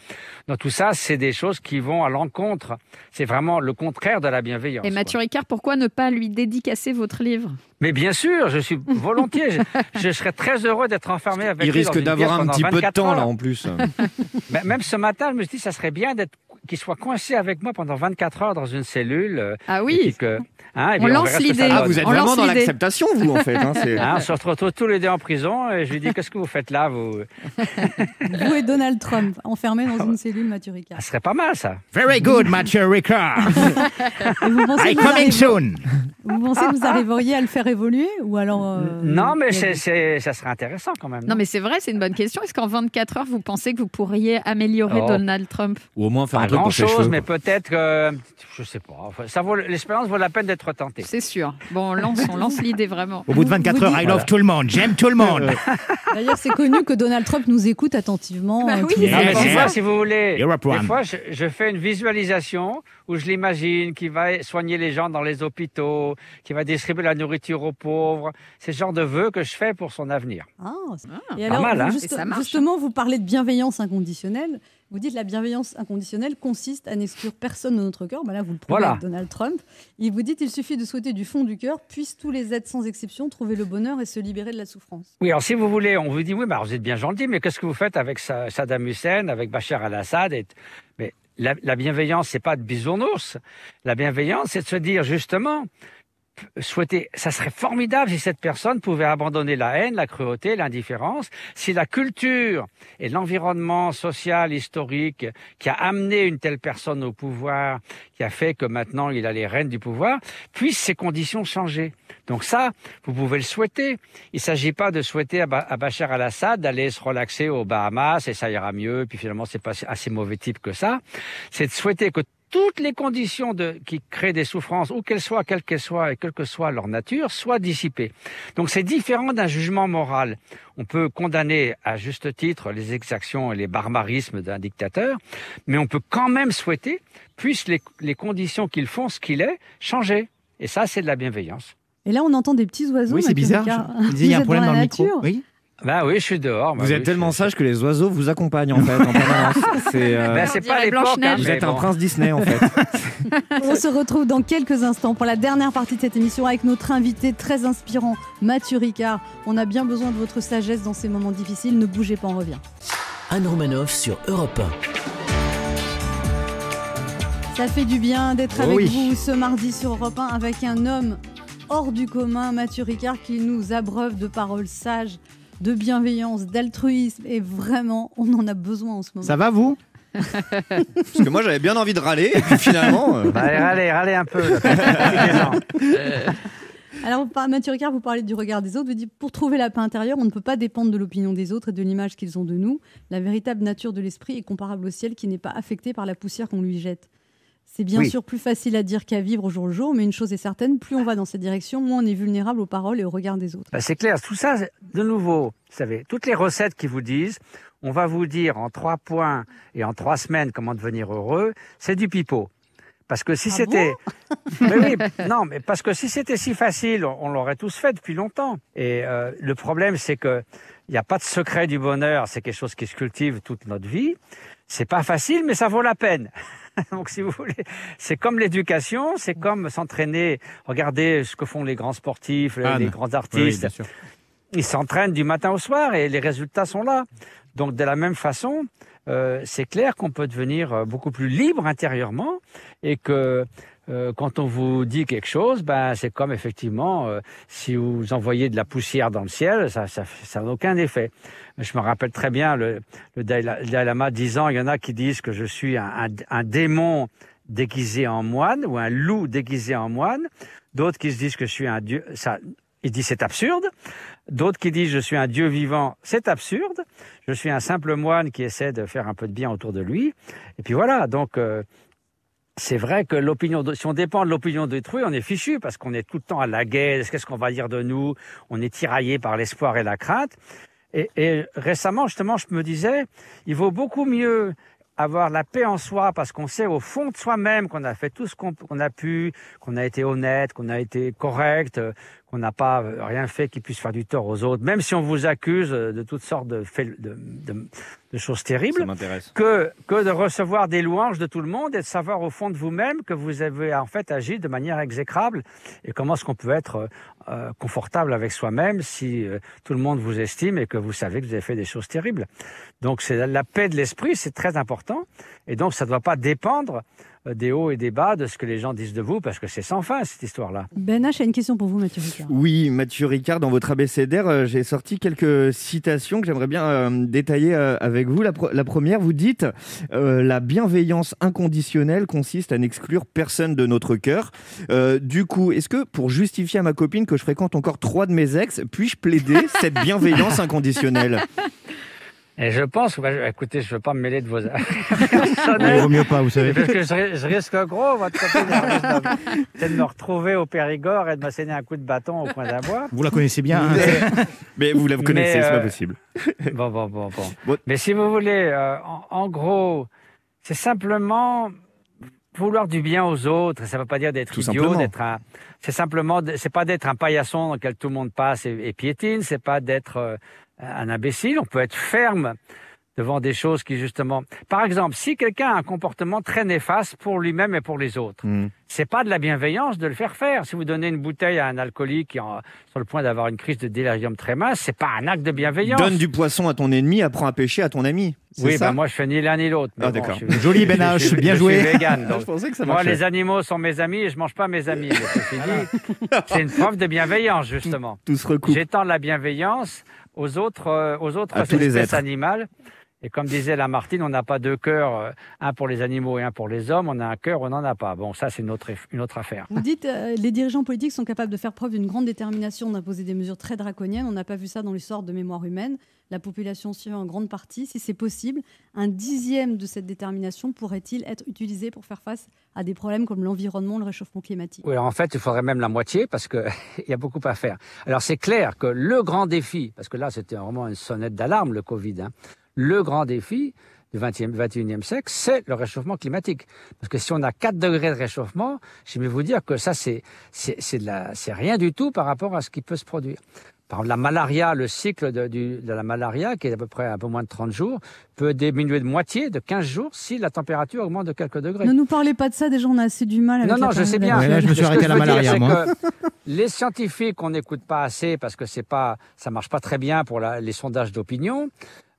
Donc tout ça, c'est des choses qui vont à l'encontre. C'est vraiment le contraire de la bienveillance. Et Mathieu Ricard, pourquoi ne pas lui dédicacer votre livre? Mais bien sûr, je suis <laughs> volontiers. je, je serais très heureux d'être enfermé avec Il lui risque dans une d'avoir un petit peu de 24 temps là en plus. <laughs> Mais Même ce matin, je me suis dit, ça serait bien d'être qu'il soit coincé avec moi pendant 24 heures dans une cellule. euh, Ah et oui. puis que, hein, et On lance l'idée. Ah, vous êtes On vraiment dans l'acceptation, vous, en fait. hein, c'est- Hein, <laughs> on se retrouve tous les deux en prison et je lui dis qu'est-ce que vous faites là vous <laughs> Vous et Donald Trump, enfermés dans une cellule Mathieu Ricard. Ça serait pas mal ça. Very good, Mathieu Ricard. <laughs> Vous pensez, I vous, coming soon. vous pensez que vous arriveriez à le faire évoluer ou alors euh, non mais ça serait intéressant quand même. Non, mais c'est vrai, c'est une bonne question. Est-ce qu'en 24 heures, vous pensez que vous pourriez améliorer Oh. Donald Trump? Ou au moins faire Pas un truc grand pour ses chose, cheveux. mais peut-être que je sais pas. Enfin, ça vaut l'expérience vaut la peine d'être tentée. C'est sûr. Bon, on lance, on lance <laughs> l'idée vraiment. Au bout de 24 vous heures, dites- I love tout le monde. J'aime tout le monde. <laughs> D'ailleurs, c'est connu que Donald Trump nous écoute attentivement. Bah euh, oui, des fois, si vous voulez, Europe des fois, je, je fais une visualisation où je l'imagine qui va soigner les gens dans les hôpitaux, qui va distribuer la nourriture aux pauvres. C'est le genre de vœux que je fais pour son avenir. Ah, Ah, et pas alors, mal, hein. juste- Et ça marche. justement, vous parlez de bienveillance inconditionnelle. Vous dites la bienveillance inconditionnelle consiste à n'exclure personne de notre cœur. Bah là, vous le prouvez Voilà. avec Donald Trump. Et vous dites il suffit de souhaiter du fond du cœur, puissent tous les êtres sans exception trouver le bonheur et se libérer de la souffrance. Oui, alors si vous voulez, on vous dit oui, vous êtes bien gentil, mais qu'est-ce que vous faites avec Sa- Saddam Hussein, avec Bachar al-Assad et... Mais la, la bienveillance, c'est pas de bisounours. La bienveillance, c'est de se dire justement, souhaiter, ça serait formidable si cette personne pouvait abandonner la haine, la cruauté, l'indifférence, si la culture et l'environnement social, historique, qui a amené une telle personne au pouvoir, qui a fait que maintenant il a les rênes du pouvoir, puissent ces conditions changer. Donc ça, vous pouvez le souhaiter. Il s'agit pas de souhaiter à Bachar al-Assad d'aller se relaxer aux Bahamas et ça ira mieux, puis finalement c'est pas assez mauvais type que ça. C'est de souhaiter que toutes les conditions de, qui créent des souffrances, où qu'elles soient, quelles qu'elles soient et quelle que soit leur nature, soient dissipées. Donc c'est différent d'un jugement moral. On peut condamner à juste titre les exactions et les barbarismes d'un dictateur, mais on peut quand même souhaiter, puissent les, les conditions qu'ils font ce qu'il est, changer. Et ça, c'est de la bienveillance. Et là, on entend des petits oiseaux. Oui, c'est bizarre. Je- il y a un problème dans le micro. nature. Oui. Ben oui, je suis dehors. bah Vous oui, êtes tellement sage que les oiseaux vous accompagnent en fait en permanence. <laughs> C'est euh, On pas. Blanche-Neige. hein, vous êtes un prince Disney en fait. <laughs> On se retrouve dans quelques instants pour la dernière partie de cette émission avec notre invité très inspirant, Mathieu Ricard. On a bien besoin de votre sagesse dans ces moments difficiles. Ne bougez pas, on revient. Anne Romanoff sur Europe Ça fait du bien d'être avec oui. vous ce mardi sur Europe 1 avec un homme hors du commun, Mathieu Ricard, qui nous abreuve de paroles sages, de bienveillance, d'altruisme. Et vraiment, on en a besoin en ce moment. Ça va, vous? <laughs> Parce que moi j'avais bien envie de râler et puis finalement. euh, Bah, allez, râlez, râlez un peu. <laughs> Alors, Mathieu Ricard, vous parlez du regard des autres. Vous dites, pour trouver la paix intérieure, on ne peut pas dépendre de l'opinion des autres et de l'image qu'ils ont de nous. La véritable nature de l'esprit est comparable au ciel qui n'est pas affecté par la poussière qu'on lui jette. C'est bien Oui. sûr plus facile à dire qu'à vivre au jour le jour, mais une chose est certaine, plus on va dans cette direction, moins on est vulnérable aux paroles et au regard des autres. Bah, c'est clair, tout ça, de nouveau, vous savez, toutes les recettes qui vous disent, on va vous dire en trois points et en trois semaines comment devenir heureux, c'est du pipeau. Parce que si Ah c'était, <laughs> mais oui, non, mais parce que si c'était si facile, on, on l'aurait tous fait depuis longtemps. Et euh, le problème, c'est que il n'y a pas de secret du bonheur. C'est quelque chose qui se cultive toute notre vie. C'est pas facile, mais ça vaut la peine. <laughs> Donc, si vous voulez, c'est comme l'éducation, c'est comme s'entraîner. Regardez ce que font les grands sportifs, les, grands oui, artistes ils s'entraînent du matin au soir et les résultats sont là. Donc de la même façon, euh, c'est clair qu'on peut devenir euh, beaucoup plus libre intérieurement et que euh, quand on vous dit quelque chose, ben c'est comme effectivement euh, si vous envoyez de la poussière dans le ciel, ça ça ça n'a aucun effet. Je me rappelle très bien le, le Dalai Lama disant, il y en a qui disent que je suis un, un, un démon déguisé en moine ou un loup déguisé en moine. D'autres qui se disent que je suis un dieu. Ça, il dit c'est absurde. D'autres qui disent je suis un dieu vivant, c'est absurde. Je suis un simple moine qui essaie de faire un peu de bien autour de lui. Et puis voilà, donc euh, c'est vrai que l'opinion, si on dépend de l'opinion d'autrui, on est fichu parce qu'on est tout le temps à la guerre. Qu'est-ce qu'on va dire de nous? On est tiraillé par l'espoir et la crainte. Et, récemment, justement, je me disais, il vaut beaucoup mieux avoir la paix en soi parce qu'on sait au fond de soi-même qu'on a fait tout ce qu'on a pu, qu'on a été honnête, qu'on a été correct, qu'on n'a pas euh, rien fait qui puisse faire du tort aux autres, même si on vous accuse euh, de toutes sortes de de, de, de choses terribles que, que de recevoir des louanges de tout le monde et de savoir au fond de vous-même que vous avez en fait agi de manière exécrable. Et comment est-ce qu'on peut être euh, confortable avec soi-même si euh, tout le monde vous estime et que vous savez que vous avez fait des choses terribles. Donc c'est la- la paix de l'esprit, c'est très important. Et donc ça ne doit pas dépendre des hauts et des bas de ce que les gens disent de vous parce que c'est sans fin cette histoire-là. Ben H a une question pour vous, Mathieu Ricard. Oui, Mathieu Ricard, dans votre abécédaire, euh, j'ai sorti quelques citations que j'aimerais bien euh, détailler euh, avec vous. La, première, vous dites euh, La bienveillance inconditionnelle consiste à n'exclure personne de notre cœur. Euh, du coup, est-ce que pour justifier à ma copine que je fréquente encore trois de mes ex, puis-je plaider cette <laughs> bienveillance inconditionnelle? Et je pense, bah, écoutez, je ne veux pas me mêler de vos affaires <laughs> Il vaut mieux pas, vous savez. Parce que je, je risque gros, votre copine, de- me retrouver au Périgord et de m'asséner un coup de bâton au coin d'un bois. Vous la connaissez bien. hein. Mais vous la connaissez, Mais, c'est euh, pas possible. <laughs> Bon, bon, bon, bon. Bon. Mais si vous voulez, euh, en, en gros, c'est simplement vouloir du bien aux autres. Ça ne veut pas dire d'être idiot, d'être un. C'est simplement, c'est pas d'être un paillasson dans lequel tout le monde passe et, et piétine. C'est pas d'être euh, un imbécile. On peut être ferme devant des choses qui justement. Par exemple, si quelqu'un a un comportement très néfaste pour lui-même et pour les autres, Hmm. c'est pas de la bienveillance de le faire faire. Si vous donnez une bouteille à un alcoolique qui est sur le point d'avoir une crise de délirium tremens, c'est pas un acte de bienveillance. Donne du poisson à ton ennemi, apprends à pêcher à ton ami. Oui, bah moi je fais ni l'un ni l'autre. Ah, bon, je suis- Joli, Ben <laughs> je H, suis- bien je joué. suis vegan, <laughs> donc Je pensais que ça moi, les animaux sont mes amis et je mange pas mes amis. <laughs> C'est une preuve de bienveillance justement. Tout se recoupe. J'étends la bienveillance aux autres, euh, aux autres À tous les espèces animales. Et comme disait Lamartine, on n'a pas deux cœurs, euh, un pour les animaux et un pour les hommes. On a un cœur, on n'en a pas. Bon, ça c'est une autre, une autre affaire. Vous dites euh, les dirigeants politiques sont capables de faire preuve d'une grande détermination d'imposer des mesures très draconiennes. On n'a pas vu ça dans l'histoire de mémoire humaine. La population suit en grande partie. Si c'est possible, un dixième de cette détermination pourrait-il être utilisé pour faire face à des problèmes comme l'environnement, le réchauffement climatique? Oui, en fait, il faudrait même la moitié parce qu'il <laughs> y a beaucoup à faire. Alors, c'est clair que le grand défi, parce que là, c'était vraiment une sonnette d'alarme, le Covid, hein, le grand défi du 20e, 21e siècle, c'est le réchauffement climatique. Parce que si on a 4 degrés de réchauffement, je vais vous dire que ça, c'est, c'est, c'est, de la- c'est rien du tout par rapport à ce qui peut se produire. Par exemple, la malaria, le cycle de, du- de la malaria, qui est à peu près un peu moins de 30 jours, peut diminuer de moitié, de 15 jours, si la température augmente de quelques degrés. Ne nous parlez pas de ça, déjà on a assez du mal avec Non, non, la je sais bien. Ouais, là, je me suis arrêté à la dire, malaria, c'est moi. que les scientifiques, on n'écoute pas assez parce que c'est pas, ça marche pas très bien pour la- les sondages d'opinion.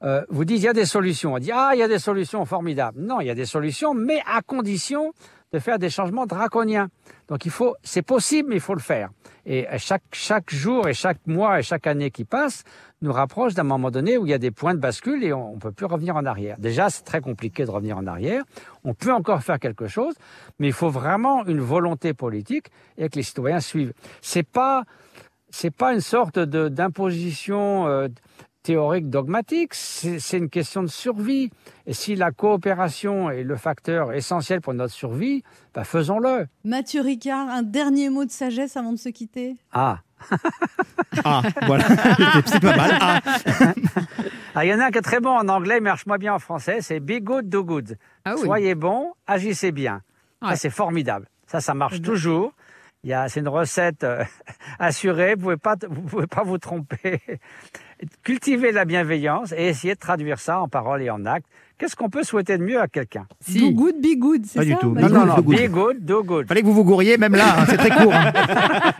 Euh, vous dites il y a des solutions. On dit ah il y a des solutions formidables. Non, il y a des solutions, mais à condition de faire des changements draconiens. Donc il faut, c'est possible, mais il faut le faire. Et chaque chaque jour et chaque mois et chaque année qui passe nous rapproche d'un moment donné où il y a des points de bascule et on, ne peut plus revenir en arrière. Déjà, c'est très compliqué de revenir en arrière. On peut encore faire quelque chose, mais il faut vraiment une volonté politique et que les citoyens suivent. C'est pas c'est pas une sorte de d'imposition euh, théorique dogmatique, c'est une question de survie. Et si la coopération est le facteur essentiel pour notre survie, bah faisons-le. Mathieu Ricard, un dernier mot de sagesse avant de se quitter? Ah. <laughs> Ah, voilà, c'est pas mal. Ah. <laughs> Ah, il y en a un qui est très bon en anglais, mais marche moins bien en français, c'est be good, do good. Ah oui. Soyez bon, agissez bien. Ça, c'est formidable. Ça, ça marche toujours. Il y a, c'est une recette euh, <laughs> assurée. Vous pouvez pas, vous pouvez pas vous tromper. Cultivez la bienveillance et essayez de traduire ça en paroles et en actes. Qu'est-ce qu'on peut souhaiter de mieux à quelqu'un? Do good, be good, c'est Pas ça du tout. Bah, Non, Non, non, be good, do good. Fallait que vous vous gourriez, même là, hein, c'est très court. hein. <laughs>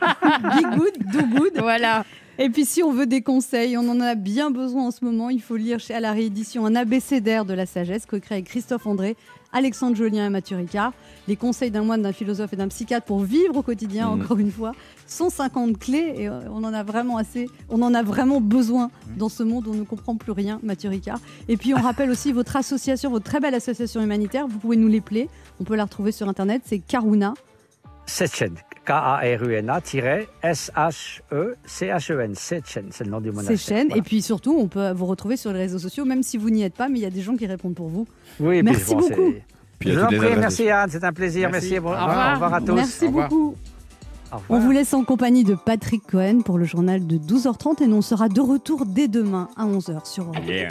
Be good, do good. Voilà. Et puis si on veut des conseils, on en a bien besoin en ce moment, il faut lire chez à la réédition un abécédaire de la sagesse co-créé avec Christophe André, Alexandre Jolien et Mathieu Ricard. Les conseils d'un moine, d'un philosophe et d'un psychiatre pour vivre au quotidien, Mhm. encore une fois. 150 clés et euh, on en a vraiment assez, on en a vraiment besoin dans ce monde où on ne comprend plus rien, Mathieu Ricard. Et puis on rappelle aussi votre association, votre très belle association humanitaire, vous pouvez nous les plaire, on peut la retrouver sur internet, c'est Karuna. Setchen. K-A-R-U-N-A-S-H-E-C-H-E-N. Setchen, c'est le nom du monastère. C'est chaîne. Voilà. Et puis surtout, on peut vous retrouver sur les réseaux sociaux, même si vous n'y êtes pas, mais il y a des gens qui répondent pour vous. Oui, Merci bon, beaucoup. Puis Je vous en prie, merci Anne, c'est un plaisir. Merci, bon- au, revoir. revoir. au revoir à tous. Merci beaucoup. Au On vous laisse en compagnie de Patrick Cohen pour le journal de 12h30 et nous on sera de retour dès demain à 11h sur Europe. Yeah.